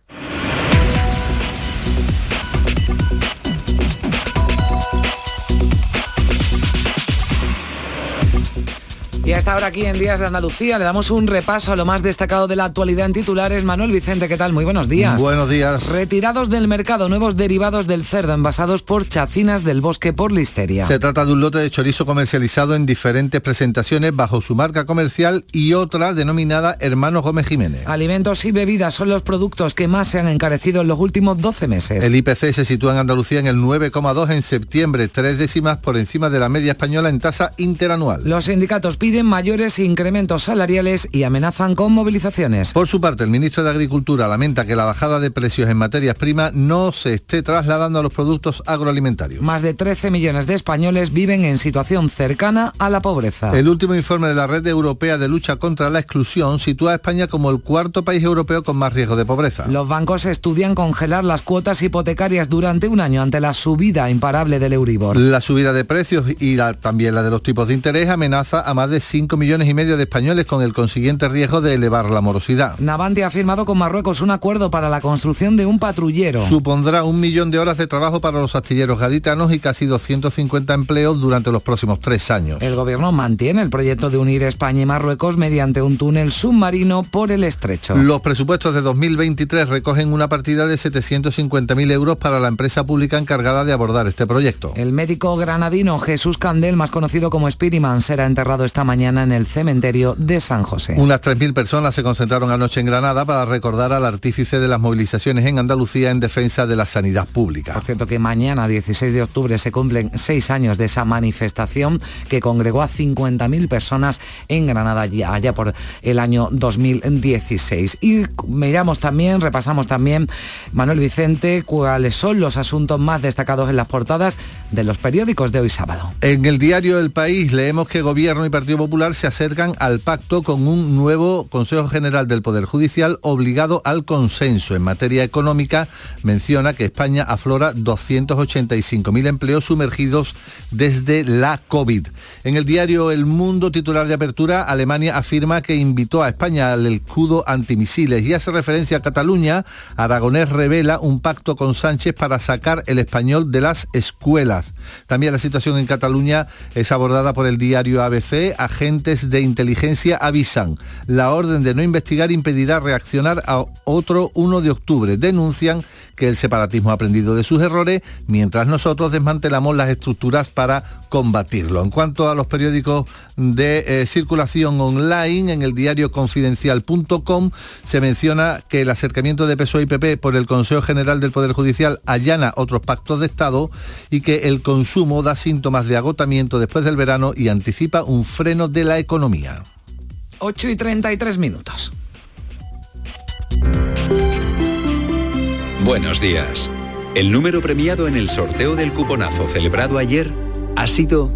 Y hasta ahora aquí en Días de Andalucía le damos un repaso a lo más destacado de la actualidad en titulares. Manuel Vicente, ¿qué tal? Muy buenos días. Buenos días. Retirados del mercado nuevos derivados del cerdo envasados por chacinas del bosque por listeria. Se trata de un lote de chorizo comercializado en diferentes presentaciones bajo su marca comercial y otra denominada Hermanos Gómez Jiménez. Alimentos y bebidas son los productos que más se han encarecido en los últimos 12 meses. El IPC se sitúa en Andalucía en el 9,2 en septiembre, tres décimas por encima de la media española en tasa interanual. Los sindicatos piden mayores incrementos salariales y amenazan con movilizaciones. Por su parte, el ministro de Agricultura lamenta que la bajada de precios en materias primas no se esté trasladando a los productos agroalimentarios. Más de 13 millones de españoles viven en situación cercana a la pobreza. El último informe de la Red Europea de Lucha contra la Exclusión sitúa a España como el cuarto país europeo con más riesgo de pobreza. Los bancos estudian congelar las cuotas hipotecarias durante un año ante la subida imparable del Euribor. La subida de precios y la, también la de los tipos de interés amenaza a más de 5 millones y medio de españoles con el consiguiente riesgo de elevar la morosidad. Navanti ha firmado con Marruecos un acuerdo para la construcción de un patrullero. Supondrá un millón de horas de trabajo para los astilleros gaditanos y casi 250 empleos durante los próximos tres años. El gobierno mantiene el proyecto de unir España y Marruecos mediante un túnel submarino por el estrecho. Los presupuestos de 2023 recogen una partida de 750.000 euros para la empresa pública encargada de abordar este proyecto. El médico granadino Jesús Candel, más conocido como Spiriman, será enterrado esta mañana en el cementerio de San José. Unas 3.000 personas se concentraron anoche en Granada para recordar al artífice de las movilizaciones en Andalucía en defensa de la sanidad pública. Por cierto que mañana, 16 de octubre, se cumplen seis años de esa manifestación que congregó a 50.000 personas en Granada ya, allá por el año 2016. Y miramos también, repasamos también, Manuel Vicente, cuáles son los asuntos más destacados en las portadas de los periódicos de hoy sábado. En el diario El País leemos que Gobierno y Partido Popular se acercan al pacto con un nuevo Consejo General del Poder Judicial obligado al consenso. En materia económica menciona que España aflora 285.000 empleos sumergidos desde la COVID. En el diario El Mundo, titular de apertura, Alemania afirma que invitó a España al escudo antimisiles y hace referencia a Cataluña. Aragonés revela un pacto con Sánchez para sacar el español de las escuelas. También la situación en Cataluña es abordada por el diario ABC. Agentes de inteligencia avisan. La orden de no investigar impedirá reaccionar a otro 1 de octubre. Denuncian que el separatismo ha aprendido de sus errores, mientras nosotros desmantelamos las estructuras para combatirlo. En cuanto a los periódicos de eh, circulación online, en el diario confidencial.com se menciona que el acercamiento de PSOE y PP por el Consejo General del Poder Judicial allana otros pactos de Estado y que el consumo da síntomas de agotamiento después del verano y anticipa un freno de la economía. 8 y 33 minutos. Buenos días. El número premiado en el sorteo del cuponazo celebrado ayer ha sido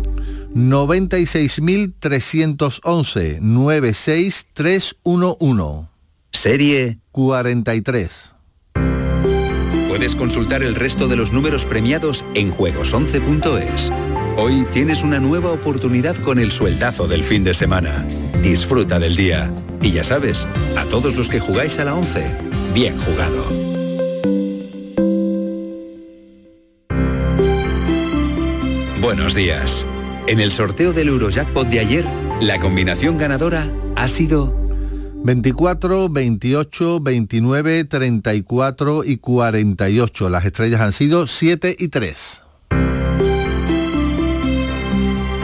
96.311 96311. Serie 43. Puedes consultar el resto de los números premiados en juegos11.es. Hoy tienes una nueva oportunidad con el sueldazo del fin de semana. Disfruta del día. Y ya sabes, a todos los que jugáis a la 11, bien jugado. Buenos días. En el sorteo del Eurojackpot de ayer, la combinación ganadora ha sido 24, 28, 29, 34 y 48. Las estrellas han sido 7 y 3.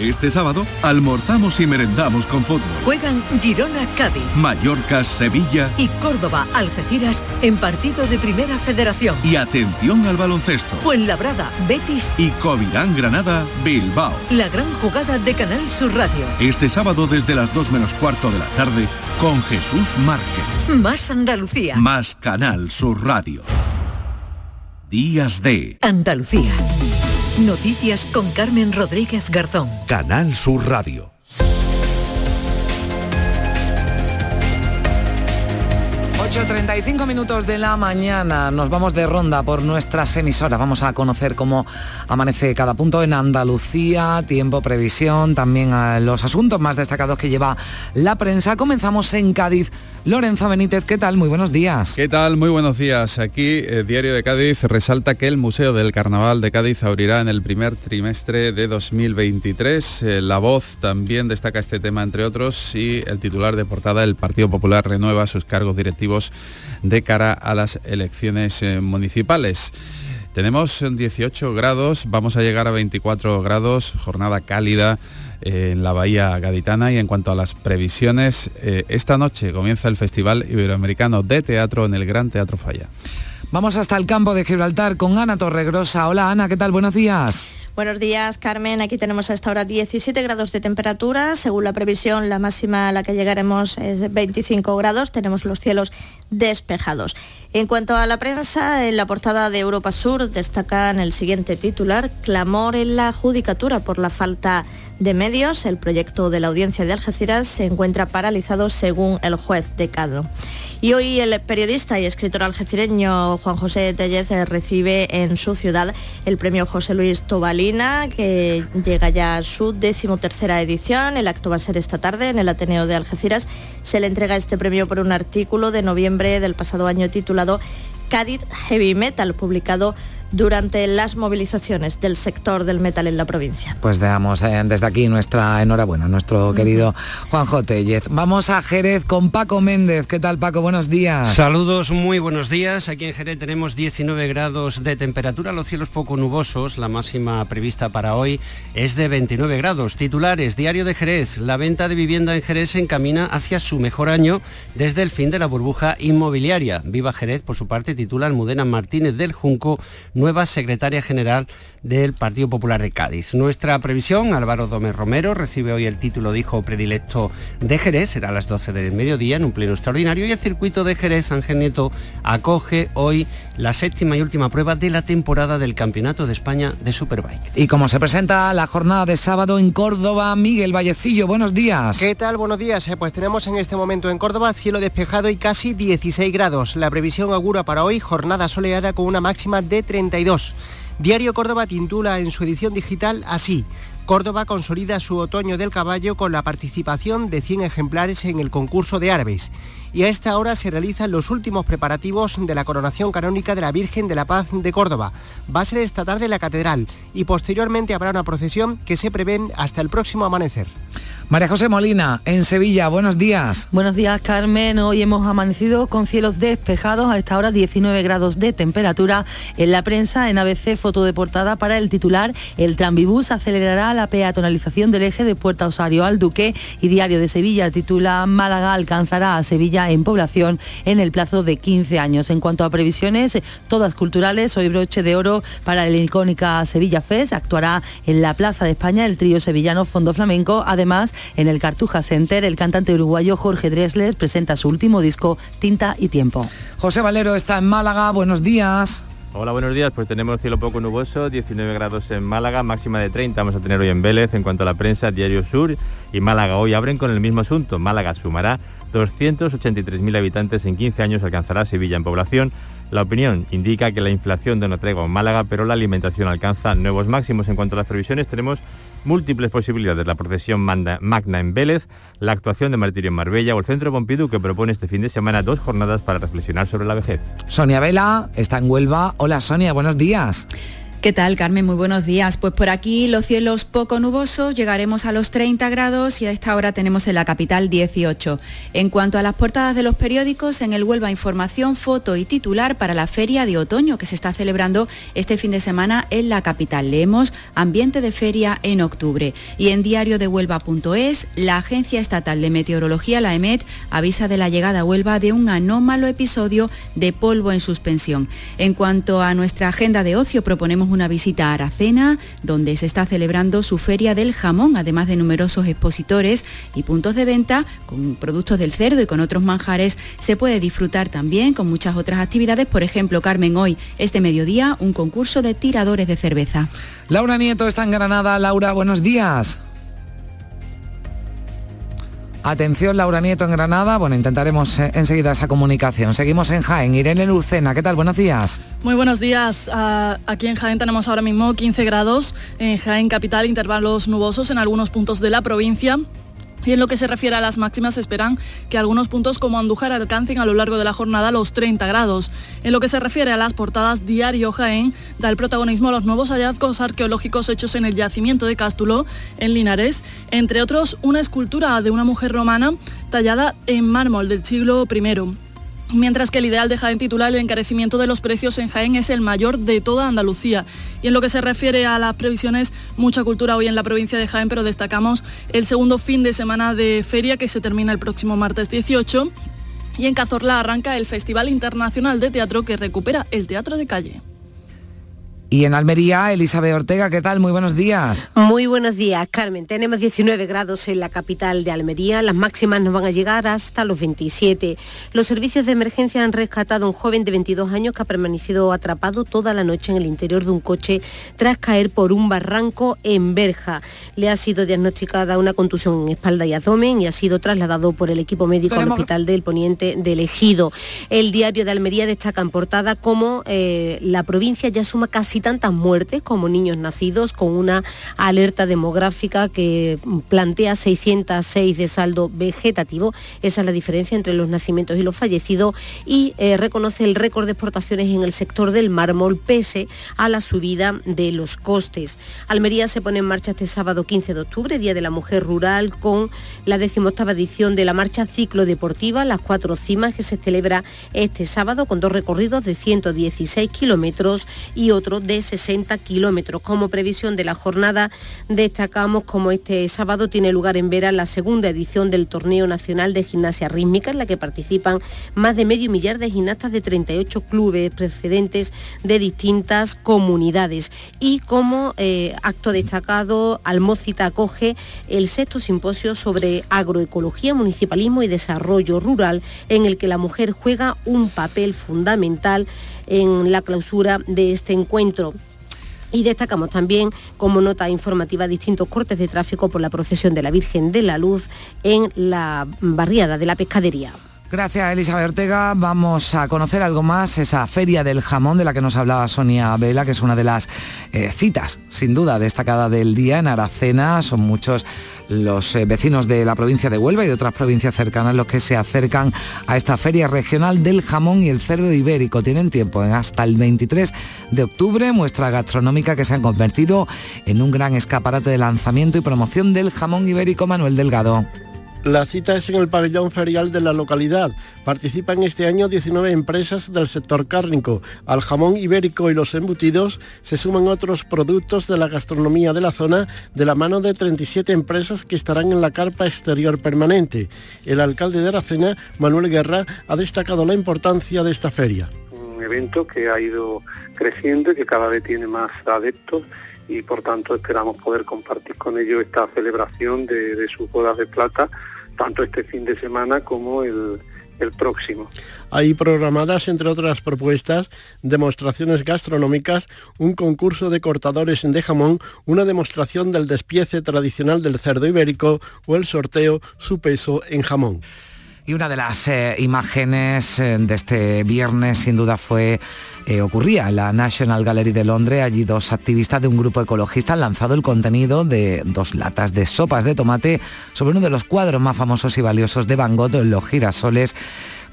Este sábado almorzamos y merendamos con fútbol. Juegan Girona Cádiz. Mallorca, Sevilla. Y Córdoba Algeciras en partido de Primera Federación. Y atención al baloncesto. Fuenlabrada Betis. Y Covirán Granada Bilbao. La gran jugada de Canal Sur Radio. Este sábado desde las 2 menos cuarto de la tarde con Jesús Márquez. Más Andalucía. Más Canal Sur Radio. Días de Andalucía. Noticias con Carmen Rodríguez Garzón. Canal Sur Radio. 8.35 minutos de la mañana, nos vamos de ronda por nuestras emisoras, vamos a conocer cómo amanece cada punto en Andalucía, tiempo, previsión, también a los asuntos más destacados que lleva la prensa. Comenzamos en Cádiz. Lorenzo Benítez, ¿qué tal? Muy buenos días. ¿Qué tal? Muy buenos días. Aquí, el Diario de Cádiz resalta que el Museo del Carnaval de Cádiz abrirá en el primer trimestre de 2023. Eh, la Voz también destaca este tema, entre otros, y el titular de portada, el Partido Popular renueva sus cargos directivos de cara a las elecciones eh, municipales. Tenemos 18 grados, vamos a llegar a 24 grados, jornada cálida en la bahía gaditana y en cuanto a las previsiones, eh, esta noche comienza el Festival Iberoamericano de Teatro en el Gran Teatro Falla. Vamos hasta el campo de Gibraltar con Ana Torregrosa. Hola Ana, ¿qué tal? Buenos días. Buenos días, Carmen. Aquí tenemos a esta hora 17 grados de temperatura. Según la previsión, la máxima a la que llegaremos es 25 grados. Tenemos los cielos despejados. En cuanto a la prensa, en la portada de Europa Sur destacan el siguiente titular, clamor en la judicatura por la falta de medios. El proyecto de la audiencia de Algeciras se encuentra paralizado según el juez de Cadro. Y hoy el periodista y escritor algecireño Juan José Tellez recibe en su ciudad el premio José Luis Tobalina, que llega ya a su decimotercera edición. El acto va a ser esta tarde en el Ateneo de Algeciras. Se le entrega este premio por un artículo de noviembre del pasado año titulado Cádiz Heavy Metal, publicado durante las movilizaciones del sector del metal en la provincia. Pues damos eh, desde aquí nuestra enhorabuena a nuestro querido Juanjo Tellez. Vamos a Jerez con Paco Méndez. ¿Qué tal Paco? Buenos días. Saludos, muy buenos días. Aquí en Jerez tenemos 19 grados de temperatura, los cielos poco nubosos. La máxima prevista para hoy es de 29 grados. Titulares, Diario de Jerez. La venta de vivienda en Jerez se encamina hacia su mejor año desde el fin de la burbuja inmobiliaria. Viva Jerez, por su parte, titula Almudena Martínez del Junco nueva secretaria general del Partido Popular de Cádiz. Nuestra previsión, Álvaro Gómez Romero recibe hoy el título de hijo predilecto de Jerez, será a las 12 del mediodía en un pleno extraordinario y el circuito de Jerez Ángel Nieto acoge hoy la séptima y última prueba de la temporada del Campeonato de España de Superbike. Y como se presenta la jornada de sábado en Córdoba, Miguel Vallecillo, buenos días. ¿Qué tal? Buenos días. Eh, pues tenemos en este momento en Córdoba cielo despejado y casi 16 grados. La previsión augura para hoy jornada soleada con una máxima de 32. Diario Córdoba titula en su edición digital así. Córdoba consolida su otoño del caballo con la participación de 100 ejemplares en el concurso de árabes. Y a esta hora se realizan los últimos preparativos de la coronación canónica de la Virgen de la Paz de Córdoba. Va a ser esta tarde la catedral y posteriormente habrá una procesión que se prevé hasta el próximo amanecer. María José Molina, en Sevilla, buenos días. Buenos días, Carmen. Hoy hemos amanecido con cielos despejados, a esta hora 19 grados de temperatura. En la prensa, en ABC, foto de portada para el titular, el tranvibús acelerará la peatonalización del eje de Puerta Osario al Duque y Diario de Sevilla titula Málaga alcanzará a Sevilla en población en el plazo de 15 años. En cuanto a previsiones, todas culturales, hoy broche de oro para la icónica Sevilla Fest, actuará en la Plaza de España el trío sevillano Fondo Flamenco, además en el Cartuja Center, el cantante uruguayo Jorge Dressler presenta su último disco, Tinta y Tiempo. José Valero está en Málaga, buenos días. Hola, buenos días. Pues tenemos cielo poco nuboso, 19 grados en Málaga, máxima de 30 vamos a tener hoy en Vélez. En cuanto a la prensa, Diario Sur y Málaga hoy abren con el mismo asunto. Málaga sumará 283.000 habitantes en 15 años, alcanzará Sevilla en población. La opinión indica que la inflación de no tregua en Málaga, pero la alimentación alcanza nuevos máximos. En cuanto a las previsiones, tenemos múltiples posibilidades, la procesión magna en Vélez, la actuación de Martirio en Marbella o el Centro Pompidou que propone este fin de semana dos jornadas para reflexionar sobre la vejez. Sonia Vela está en Huelva. Hola Sonia, buenos días. ¿Qué tal, Carmen? Muy buenos días. Pues por aquí los cielos poco nubosos, llegaremos a los 30 grados y a esta hora tenemos en la capital 18. En cuanto a las portadas de los periódicos, en el Huelva información, foto y titular para la feria de otoño que se está celebrando este fin de semana en la capital. Leemos ambiente de feria en octubre. Y en diario de Huelva.es, la Agencia Estatal de Meteorología, la EMET, avisa de la llegada a Huelva de un anómalo episodio de polvo en suspensión. En cuanto a nuestra agenda de ocio, proponemos una visita a Aracena, donde se está celebrando su feria del jamón, además de numerosos expositores y puntos de venta con productos del cerdo y con otros manjares. Se puede disfrutar también con muchas otras actividades, por ejemplo, Carmen, hoy, este mediodía, un concurso de tiradores de cerveza. Laura Nieto está en Granada. Laura, buenos días. Atención, Laura Nieto en Granada. Bueno, intentaremos eh, enseguida esa comunicación. Seguimos en Jaén. Irene Lucena, ¿qué tal? Buenos días. Muy buenos días. Ah, aquí en Jaén tenemos ahora mismo 15 grados. En Jaén capital, intervalos nubosos en algunos puntos de la provincia. Y en lo que se refiere a las máximas, esperan que algunos puntos como Andújar alcancen a lo largo de la jornada los 30 grados. En lo que se refiere a las portadas, Diario Jaén da el protagonismo a los nuevos hallazgos arqueológicos hechos en el yacimiento de Cástulo, en Linares, entre otros una escultura de una mujer romana tallada en mármol del siglo I mientras que el ideal de Jaén titular, el encarecimiento de los precios en Jaén es el mayor de toda Andalucía. Y en lo que se refiere a las previsiones, mucha cultura hoy en la provincia de Jaén, pero destacamos el segundo fin de semana de feria que se termina el próximo martes 18. Y en Cazorla arranca el Festival Internacional de Teatro que recupera el teatro de calle. Y en Almería, Elizabeth Ortega, ¿qué tal? Muy buenos días. Muy buenos días, Carmen. Tenemos 19 grados en la capital de Almería. Las máximas nos van a llegar hasta los 27. Los servicios de emergencia han rescatado a un joven de 22 años que ha permanecido atrapado toda la noche en el interior de un coche tras caer por un barranco en Berja. Le ha sido diagnosticada una contusión en espalda y abdomen y ha sido trasladado por el equipo médico al hospital del Poniente del Ejido. El diario de Almería destaca en portada cómo eh, la provincia ya suma casi tantas muertes como niños nacidos, con una alerta demográfica que plantea 606 de saldo vegetativo. Esa es la diferencia entre los nacimientos y los fallecidos y eh, reconoce el récord de exportaciones en el sector del mármol pese a la subida de los costes. Almería se pone en marcha este sábado 15 de octubre, Día de la Mujer Rural, con la decimoctava edición de la marcha ciclo deportiva, las cuatro cimas que se celebra este sábado con dos recorridos de 116 kilómetros y otro de 60 kilómetros. Como previsión de la jornada, destacamos como este sábado tiene lugar en Vera la segunda edición del Torneo Nacional de Gimnasia Rítmica, en la que participan más de medio millar de gimnastas de 38 clubes precedentes de distintas comunidades. Y como eh, acto destacado, Almócita acoge el sexto simposio sobre agroecología, municipalismo y desarrollo rural, en el que la mujer juega un papel fundamental en la clausura de este encuentro. Y destacamos también como nota informativa distintos cortes de tráfico por la procesión de la Virgen de la Luz en la barriada de la pescadería. Gracias Elizabeth Ortega. Vamos a conocer algo más, esa feria del jamón de la que nos hablaba Sonia Vela, que es una de las eh, citas, sin duda, destacada del día en Aracena. Son muchos los eh, vecinos de la provincia de Huelva y de otras provincias cercanas los que se acercan a esta feria regional del jamón y el cerdo ibérico. Tienen tiempo en hasta el 23 de octubre, muestra gastronómica que se han convertido en un gran escaparate de lanzamiento y promoción del jamón ibérico Manuel Delgado. La cita es en el pabellón ferial de la localidad. Participan este año 19 empresas del sector cárnico. Al jamón ibérico y los embutidos se suman otros productos de la gastronomía de la zona de la mano de 37 empresas que estarán en la carpa exterior permanente. El alcalde de Aracena, Manuel Guerra, ha destacado la importancia de esta feria. Un evento que ha ido creciendo y que cada vez tiene más adeptos y por tanto esperamos poder compartir con ellos esta celebración de, sus bodas de plata, tanto este fin de semana como el, el próximo. Hay programadas, entre otras propuestas, demostraciones gastronómicas, un concurso de cortadores de jamón, una demostración del despiece tradicional del cerdo ibérico o el sorteo su peso en jamón. Y una de las eh, imágenes eh, de este viernes sin duda fue, eh, ocurría en la National Gallery de Londres. Allí dos activistas de un grupo ecologista han lanzado el contenido de dos latas de sopas de tomate sobre uno de los cuadros más famosos y valiosos de Van Gogh, Los girasoles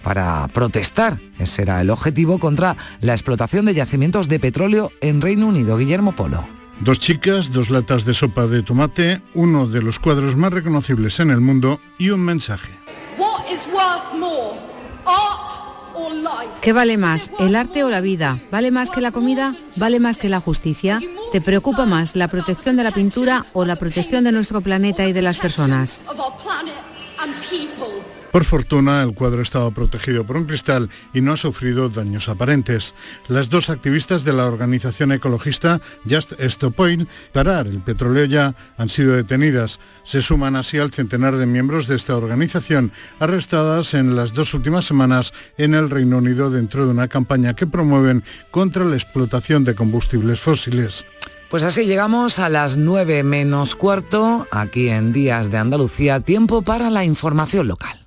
para protestar, ese era el objetivo, contra la explotación de yacimientos de petróleo en Reino Unido. Guillermo Polo. Dos chicas, dos latas de sopa de tomate, uno de los cuadros más reconocibles en el mundo y un mensaje. ¿Qué vale más, el arte o la vida? ¿Vale más que la comida? ¿Vale más que la justicia? ¿Te preocupa más la protección de la pintura o la protección de nuestro planeta y de las personas? Por fortuna, el cuadro estaba protegido por un cristal y no ha sufrido daños aparentes. Las dos activistas de la organización ecologista Just Stop Oil, Parar el petróleo ya, han sido detenidas. Se suman así al centenar de miembros de esta organización arrestadas en las dos últimas semanas en el Reino Unido dentro de una campaña que promueven contra la explotación de combustibles fósiles. Pues así llegamos a las 9 menos cuarto, aquí en Días de Andalucía, tiempo para la información local.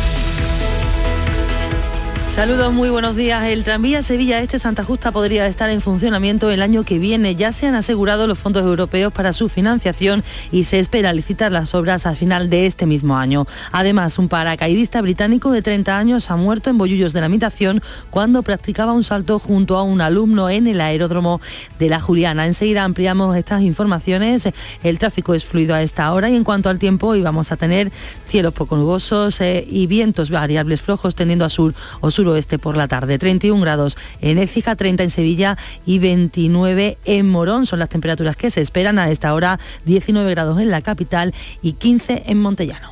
Saludos, muy buenos días. El tranvía Sevilla Este Santa Justa podría estar en funcionamiento el año que viene. Ya se han asegurado los fondos europeos para su financiación y se espera licitar las obras al final de este mismo año. Además, un paracaidista británico de 30 años ha muerto en Bollullos de la Mitación cuando practicaba un salto junto a un alumno en el aeródromo de la Juliana. Enseguida ampliamos estas informaciones. El tráfico es fluido a esta hora y en cuanto al tiempo, hoy vamos a tener cielos poco nubosos eh, y vientos variables flojos tendiendo a sur o sur suroeste por la tarde. 31 grados en Écija, 30 en Sevilla y 29 en Morón. Son las temperaturas que se esperan a esta hora. 19 grados en la capital y 15 en Montellano.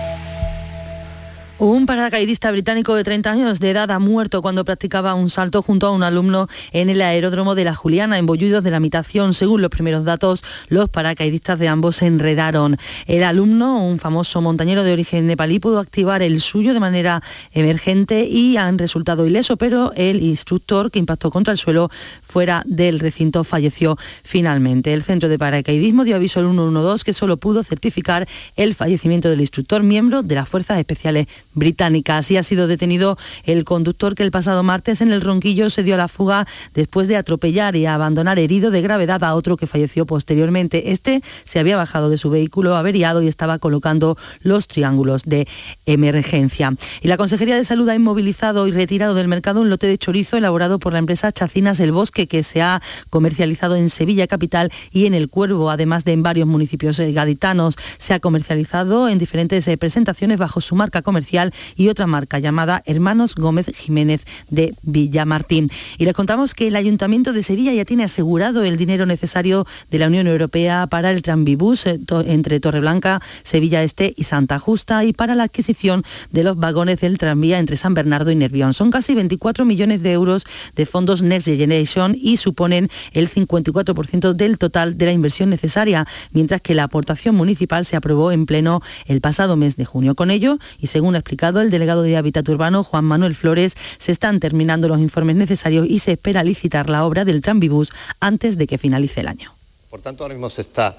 Un paracaidista británico de 30 años de edad ha muerto cuando practicaba un salto junto a un alumno en el aeródromo de la Juliana, en Bolludos de la Mitación. Según los primeros datos, los paracaidistas de ambos se enredaron. El alumno, un famoso montañero de origen nepalí, pudo activar el suyo de manera emergente y han resultado ileso, pero el instructor que impactó contra el suelo fuera del recinto falleció finalmente. El centro de paracaidismo dio aviso al 112 que solo pudo certificar el fallecimiento del instructor, miembro de las Fuerzas Especiales británica. Así ha sido detenido el conductor que el pasado martes en el Ronquillo se dio a la fuga después de atropellar y abandonar herido de gravedad a otro que falleció posteriormente. Este se había bajado de su vehículo averiado y estaba colocando los triángulos de emergencia. Y la Consejería de Salud ha inmovilizado y retirado del mercado un lote de chorizo elaborado por la empresa Chacinas El Bosque que se ha comercializado en Sevilla capital y en El Cuervo, además de en varios municipios gaditanos. Se ha comercializado en diferentes eh, presentaciones bajo su marca comercial y otra marca llamada Hermanos Gómez Jiménez de Villamartín. Y les contamos que el Ayuntamiento de Sevilla ya tiene asegurado el dinero necesario de la Unión Europea para el tranvibús eh, entre Torreblanca, Sevilla Este y Santa Justa y para la adquisición de los vagones del tranvía entre San Bernardo y Nervión. Son casi 24 millones de euros de fondos Next Generation y suponen el 54% del total de la inversión necesaria, mientras que la aportación municipal se aprobó en pleno el pasado mes de junio. Con ello, y según el delegado de Hábitat Urbano, Juan Manuel Flores, se están terminando los informes necesarios y se espera licitar la obra del Tranvibus antes de que finalice el año. Por tanto, ahora mismo se está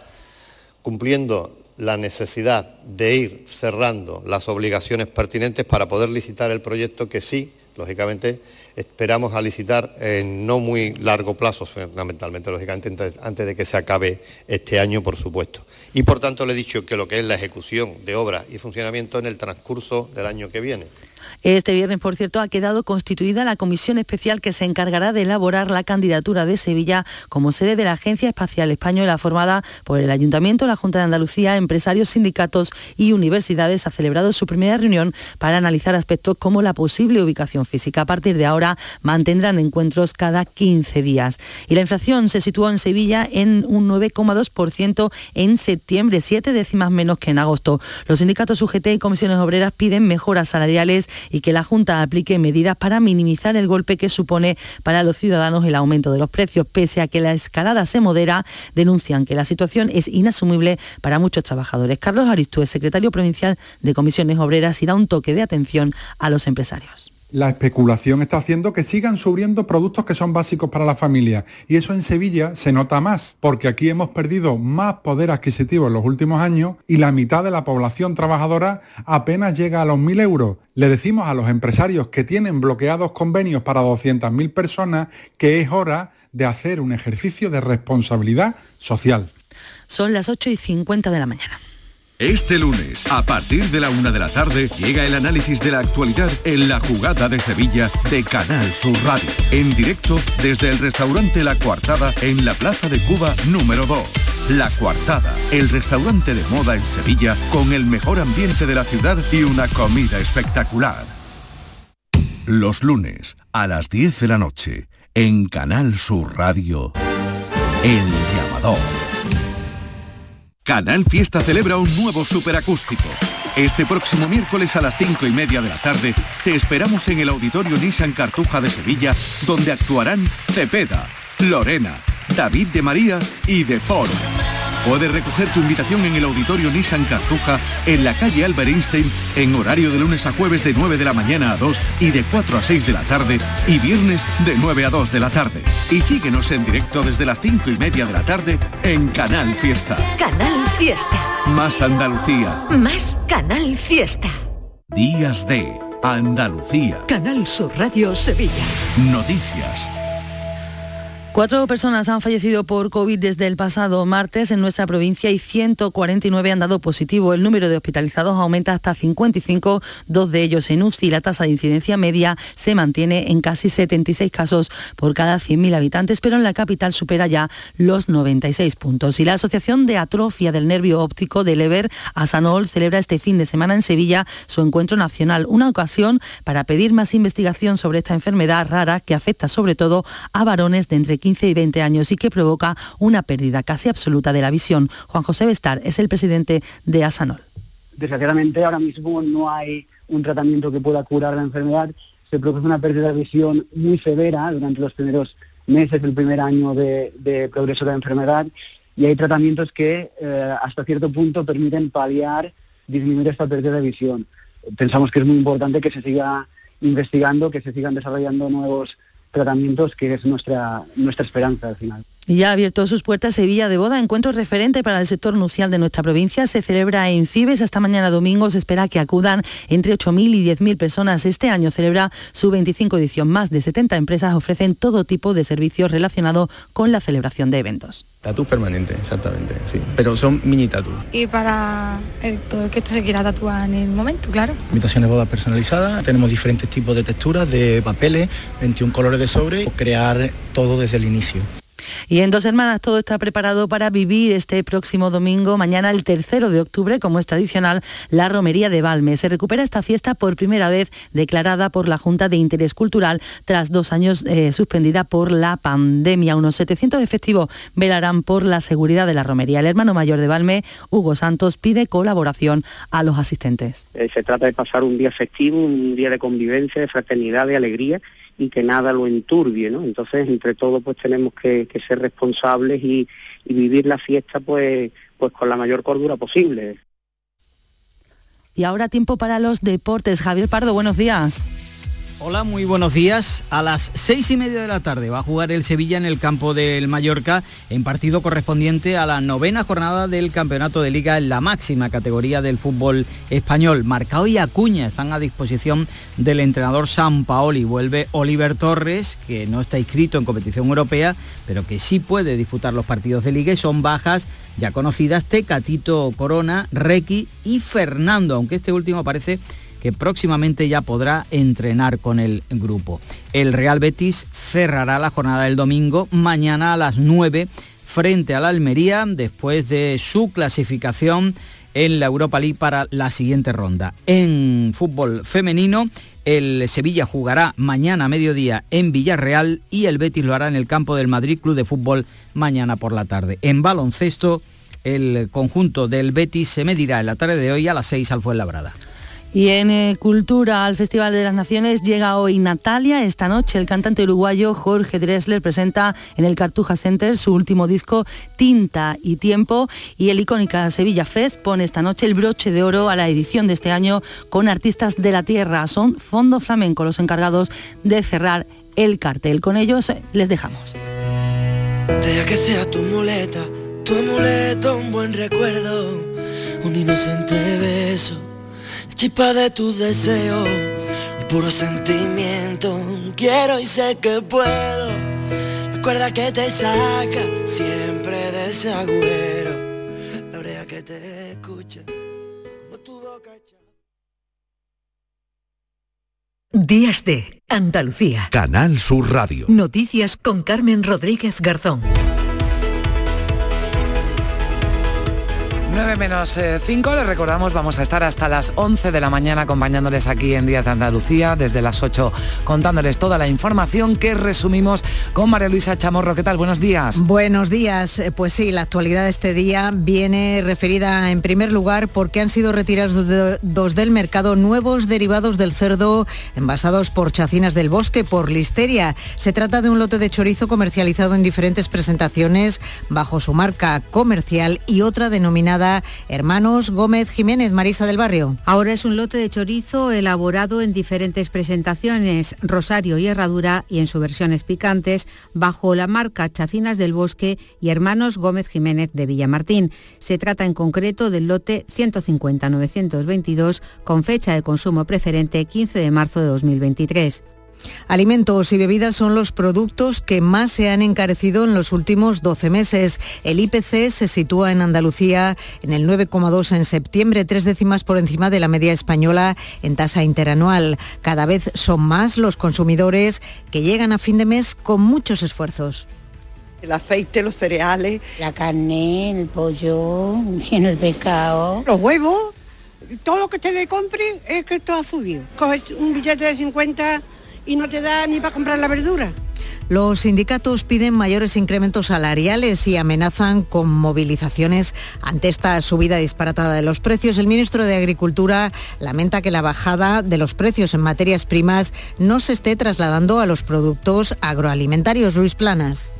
cumpliendo la necesidad de ir cerrando las obligaciones pertinentes para poder licitar el proyecto que sí, lógicamente, esperamos a licitar en no muy largo plazo, fundamentalmente, lógicamente, antes de que se acabe este año, por supuesto. Y por tanto le he dicho que lo que es la ejecución de obras y funcionamiento en el transcurso del año que viene. Este viernes, por cierto, ha quedado constituida la comisión especial que se encargará de elaborar la candidatura de Sevilla como sede de la Agencia Espacial Española, formada por el Ayuntamiento, la Junta de Andalucía, empresarios, sindicatos y universidades. Ha celebrado su primera reunión para analizar aspectos como la posible ubicación física. A partir de ahora mantendrán encuentros cada 15 días. Y la inflación se situó en Sevilla en un 9,2% en septiembre, siete décimas menos que en agosto. Los sindicatos UGT y comisiones obreras piden mejoras salariales y que la Junta aplique medidas para minimizar el golpe que supone para los ciudadanos el aumento de los precios. Pese a que la escalada se modera, denuncian que la situación es inasumible para muchos trabajadores. Carlos Aristú, secretario provincial de Comisiones Obreras, y da un toque de atención a los empresarios la especulación está haciendo que sigan subiendo productos que son básicos para la familia. Y eso en Sevilla se nota más, porque aquí hemos perdido más poder adquisitivo en los últimos años y la mitad de la población trabajadora apenas llega a los 1.000 euros. Le decimos a los empresarios que tienen bloqueados convenios para 200.000 personas que es hora de hacer un ejercicio de responsabilidad social. Son las 8 y 50 de la mañana. Este lunes, a partir de la una de la tarde, llega el análisis de la actualidad en la jugada de Sevilla de Canal Sur Radio. En directo desde el restaurante La Cuartada en la Plaza de Cuba número 2. La Cuartada, el restaurante de moda en Sevilla con el mejor ambiente de la ciudad y una comida espectacular. Los lunes, a las 10 de la noche, en Canal Sur Radio, El Llamador. Canal Fiesta celebra un nuevo superacústico. Este próximo miércoles a las 5 y media de la tarde te esperamos en el Auditorio Nissan Cartuja de Sevilla, donde actuarán Cepeda, Lorena, David de María y De Poro. Puedes recoger tu invitación en el Auditorio Nissan Cartuja en la calle Albert Einstein en horario de lunes a jueves de 9 de la mañana a 2 y de 4 a 6 de la tarde y viernes de 9 a 2 de la tarde. Y síguenos en directo desde las 5 y media de la tarde en Canal Fiesta. Canal Fiesta. Más Andalucía. Más Canal Fiesta. Días de Andalucía. Canal Sur Radio Sevilla. Noticias. Cuatro personas han fallecido por COVID desde el pasado martes en nuestra provincia y 149 han dado positivo. El número de hospitalizados aumenta hasta 55, dos de ellos en UCI. La tasa de incidencia media se mantiene en casi 76 casos por cada 100.000 habitantes, pero en la capital supera ya los 96 puntos. Y la Asociación de Atrofia del Nervio Óptico de Lever, Asanol, celebra este fin de semana en Sevilla su encuentro nacional, una ocasión para pedir más investigación sobre esta enfermedad rara que afecta sobre todo a varones de entre 15 y 20 años y que provoca una pérdida casi absoluta de la visión. Juan José Bestar es el presidente de Asanol. Desgraciadamente ahora mismo no hay un tratamiento que pueda curar la enfermedad. Se produce una pérdida de visión muy severa durante los primeros meses del primer año de, progreso de la enfermedad y hay tratamientos que eh, hasta cierto punto permiten paliar, disminuir esta pérdida de visión. Pensamos que es muy importante que se siga investigando, que se sigan desarrollando nuevos tratamientos, que es nuestra, nuestra esperanza al final. Y ya ha abierto sus puertas Sevilla de Boda, encuentro referente para el sector nucial de nuestra provincia. Se celebra en Fibes hasta mañana domingo. Se espera que acudan entre 8.000 y 10.000 personas. Este año celebra su 25 edición. Más de 70 empresas ofrecen todo tipo de servicios relacionados con la celebración de eventos. Tatu permanente, exactamente, sí. Pero son mini tatu. Y para el, todo el que se quiera tatuar en el momento, claro. Invitaciones de boda personalizadas. Tenemos diferentes tipos de texturas, de papeles, 21 colores de sobre. Crear todo desde el inicio. Y en Dos Hermanas todo está preparado para vivir este próximo domingo, mañana el tercero de octubre, como es tradicional, la Romería de Valme. Se recupera esta fiesta por primera vez declarada por la Junta de Interés Cultural tras dos años eh, suspendida por la pandemia. Unos 700 efectivos velarán por la seguridad de la romería. El hermano mayor de Valme, Hugo Santos, pide colaboración a los asistentes. Eh, se trata de pasar un día festivo, un día de convivencia, de fraternidad, de alegría y que nada lo enturbie, ¿no? Entonces, entre todos, pues tenemos que, ser responsables y, vivir la fiesta, pues, pues con la mayor cordura posible. Y ahora tiempo para los deportes. Javier Pardo, buenos días. Hola, muy buenos días. A las seis y media de la tarde va a jugar el Sevilla en el campo del Mallorca en partido correspondiente a la novena jornada del campeonato de liga en la máxima categoría del fútbol español. Marcao y Acuña están a disposición del entrenador San Paoli. Vuelve Oliver Torres, que no está inscrito en competición europea, pero que sí puede disputar los partidos de liga y son bajas ya conocidas Tecatito Corona, Requi y Fernando, aunque este último parece que próximamente ya podrá entrenar con el grupo. El Real Betis cerrará la jornada del domingo mañana a las 9 frente a la Almería después de su clasificación en la Europa League para la siguiente ronda. En fútbol femenino, el Sevilla jugará mañana a mediodía en Villarreal y el Betis lo hará en el campo del Madrid Club de Fútbol mañana por la tarde. En baloncesto, el conjunto del Betis se medirá en la tarde de hoy a las 6 al Fuenlabrada. Y en eh, Cultura, al Festival de las Naciones, llega hoy Natalia. Esta noche el cantante uruguayo Jorge Dressler presenta en el Cartuja Center su último disco Tinta y Tiempo. Y el icónica Sevilla Fest pone esta noche el broche de oro a la edición de este año con artistas de la tierra. Son Fondo Flamenco los encargados de cerrar el cartel. Con ellos eh, les dejamos. Chispa de tus deseos, puro sentimiento. Quiero y sé que puedo. Recuerda que te saca siempre de ese agüero. La oreja que te escucha. tu boca Días de Andalucía. Canal Sur Radio. Noticias con Carmen Rodríguez Garzón. 9 menos 5, eh, les recordamos, vamos a estar hasta las 11 de la mañana acompañándoles aquí en Díaz de Andalucía, desde las 8 contándoles toda la información que resumimos con María Luisa Chamorro. ¿Qué tal? Buenos días. Buenos días. Eh, pues sí, la actualidad de este día viene referida en primer lugar porque han sido retirados dos del mercado nuevos derivados del cerdo envasados por chacinas del bosque por listeria. Se trata de un lote de chorizo comercializado en diferentes presentaciones bajo su marca comercial y otra denominada Hermanos Gómez Jiménez, Marisa del Barrio. Ahora es un lote de chorizo elaborado en diferentes presentaciones, rosario y herradura y en sus versiones picantes, bajo la marca Chacinas del Bosque y Hermanos Gómez Jiménez de Villamartín. Se trata en concreto del lote 150-922 con fecha de consumo preferente 15 de marzo de 2023. Alimentos y bebidas son los productos que más se han encarecido en los últimos 12 meses. El IPC se sitúa en Andalucía en el 9,2 en septiembre, tres décimas por encima de la media española en tasa interanual. Cada vez son más los consumidores que llegan a fin de mes con muchos esfuerzos. El aceite, los cereales. La carne, el pollo, *laughs* el pescado. Los huevos. Todo lo que te le compre es que todo ha subido. Coges un billete de 50 y no te da ni para comprar la verdura. Los sindicatos piden mayores incrementos salariales y amenazan con movilizaciones ante esta subida disparatada de los precios. El ministro de Agricultura lamenta que la bajada de los precios en materias primas no se esté trasladando a los productos agroalimentarios. Luis Planas.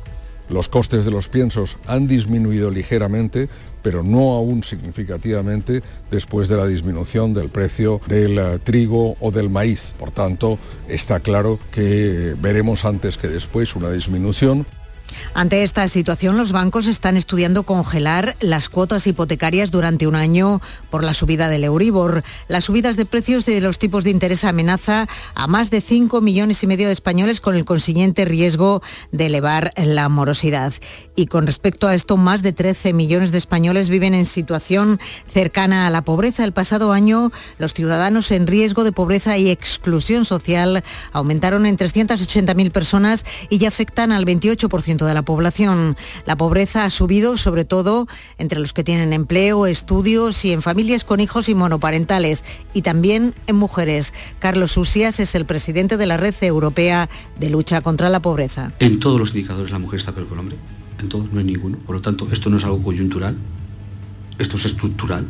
Los costes de los piensos han disminuido ligeramente, pero no aún significativamente después de la disminución del precio del eh, trigo o del maíz. Por tanto, está claro que veremos antes que después una disminución. Ante esta situación, los bancos están estudiando congelar las cuotas hipotecarias durante un año por la subida del Euribor. Las subidas de precios de los tipos de interés amenaza a más de 5 millones y medio de españoles con el consiguiente riesgo de elevar la morosidad. Y con respecto a esto, más de 13 millones de españoles viven en situación cercana a la pobreza. El pasado año, los ciudadanos en riesgo de pobreza y exclusión social aumentaron en 380.000 personas y ya afectan al 28% de la población. La pobreza ha subido sobre todo entre los que tienen empleo, estudios y en familias con hijos y monoparentales y también en mujeres. Carlos Usías es el presidente de la Red Europea de Lucha contra la Pobreza. En todos los indicadores la mujer está peor que el hombre. En todos no hay ninguno. Por lo tanto, esto no es algo coyuntural, esto es estructural.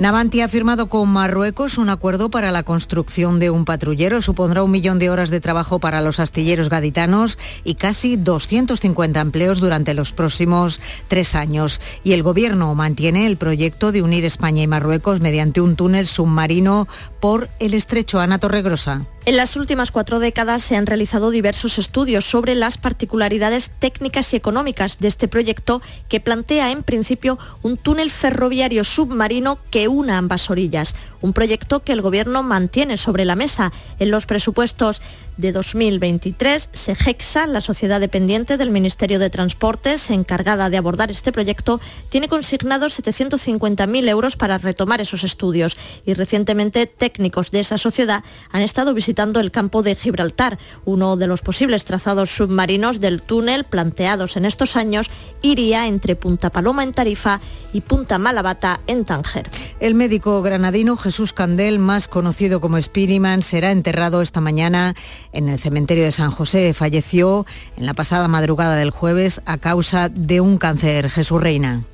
Navanti ha firmado con Marruecos un acuerdo para la construcción de un patrullero. Supondrá un millón de horas de trabajo para los astilleros gaditanos y casi 250 empleos durante los próximos tres años. Y el Gobierno mantiene el proyecto de unir España y Marruecos mediante un túnel submarino por el estrecho Ana Torregrosa. En las últimas cuatro décadas se han realizado diversos estudios sobre las particularidades técnicas y económicas de este proyecto que plantea en principio un túnel ferroviario submarino que una ambas orillas. Un proyecto que el Gobierno mantiene sobre la mesa. En los presupuestos de 2023, SEGEXA, la sociedad dependiente del Ministerio de Transportes encargada de abordar este proyecto, tiene consignados 750.000 euros para retomar esos estudios y recientemente técnicos de esa sociedad han estado visitando el campo de Gibraltar, uno de los posibles trazados submarinos del túnel planteados en estos años iría entre Punta Paloma en Tarifa y Punta Malabata en Tánger. El médico granadino Jesús Candel, más conocido como Spiriman, será enterrado esta mañana en el cementerio de San José. Falleció en la pasada madrugada del jueves a causa de un cáncer. Jesús Reina.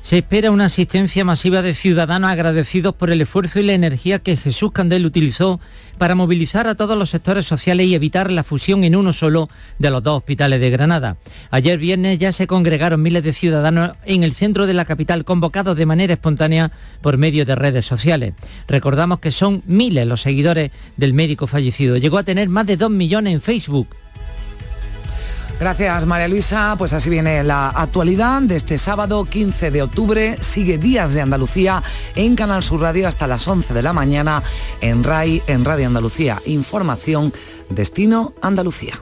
Se espera una asistencia masiva de ciudadanos agradecidos por el esfuerzo y la energía que Jesús Candel utilizó para movilizar a todos los sectores sociales y evitar la fusión en uno solo de los dos hospitales de Granada. Ayer viernes ya se congregaron miles de ciudadanos en el centro de la capital convocados de manera espontánea por medio de redes sociales. Recordamos que son miles los seguidores del médico fallecido. Llegó a tener más de dos millones en Facebook Gracias María Luisa, pues así viene la actualidad de este sábado 15 de octubre. Sigue Días de Andalucía en Canal Sur Radio hasta las 11 de la mañana en RAI, en Radio Andalucía. Información, Destino Andalucía.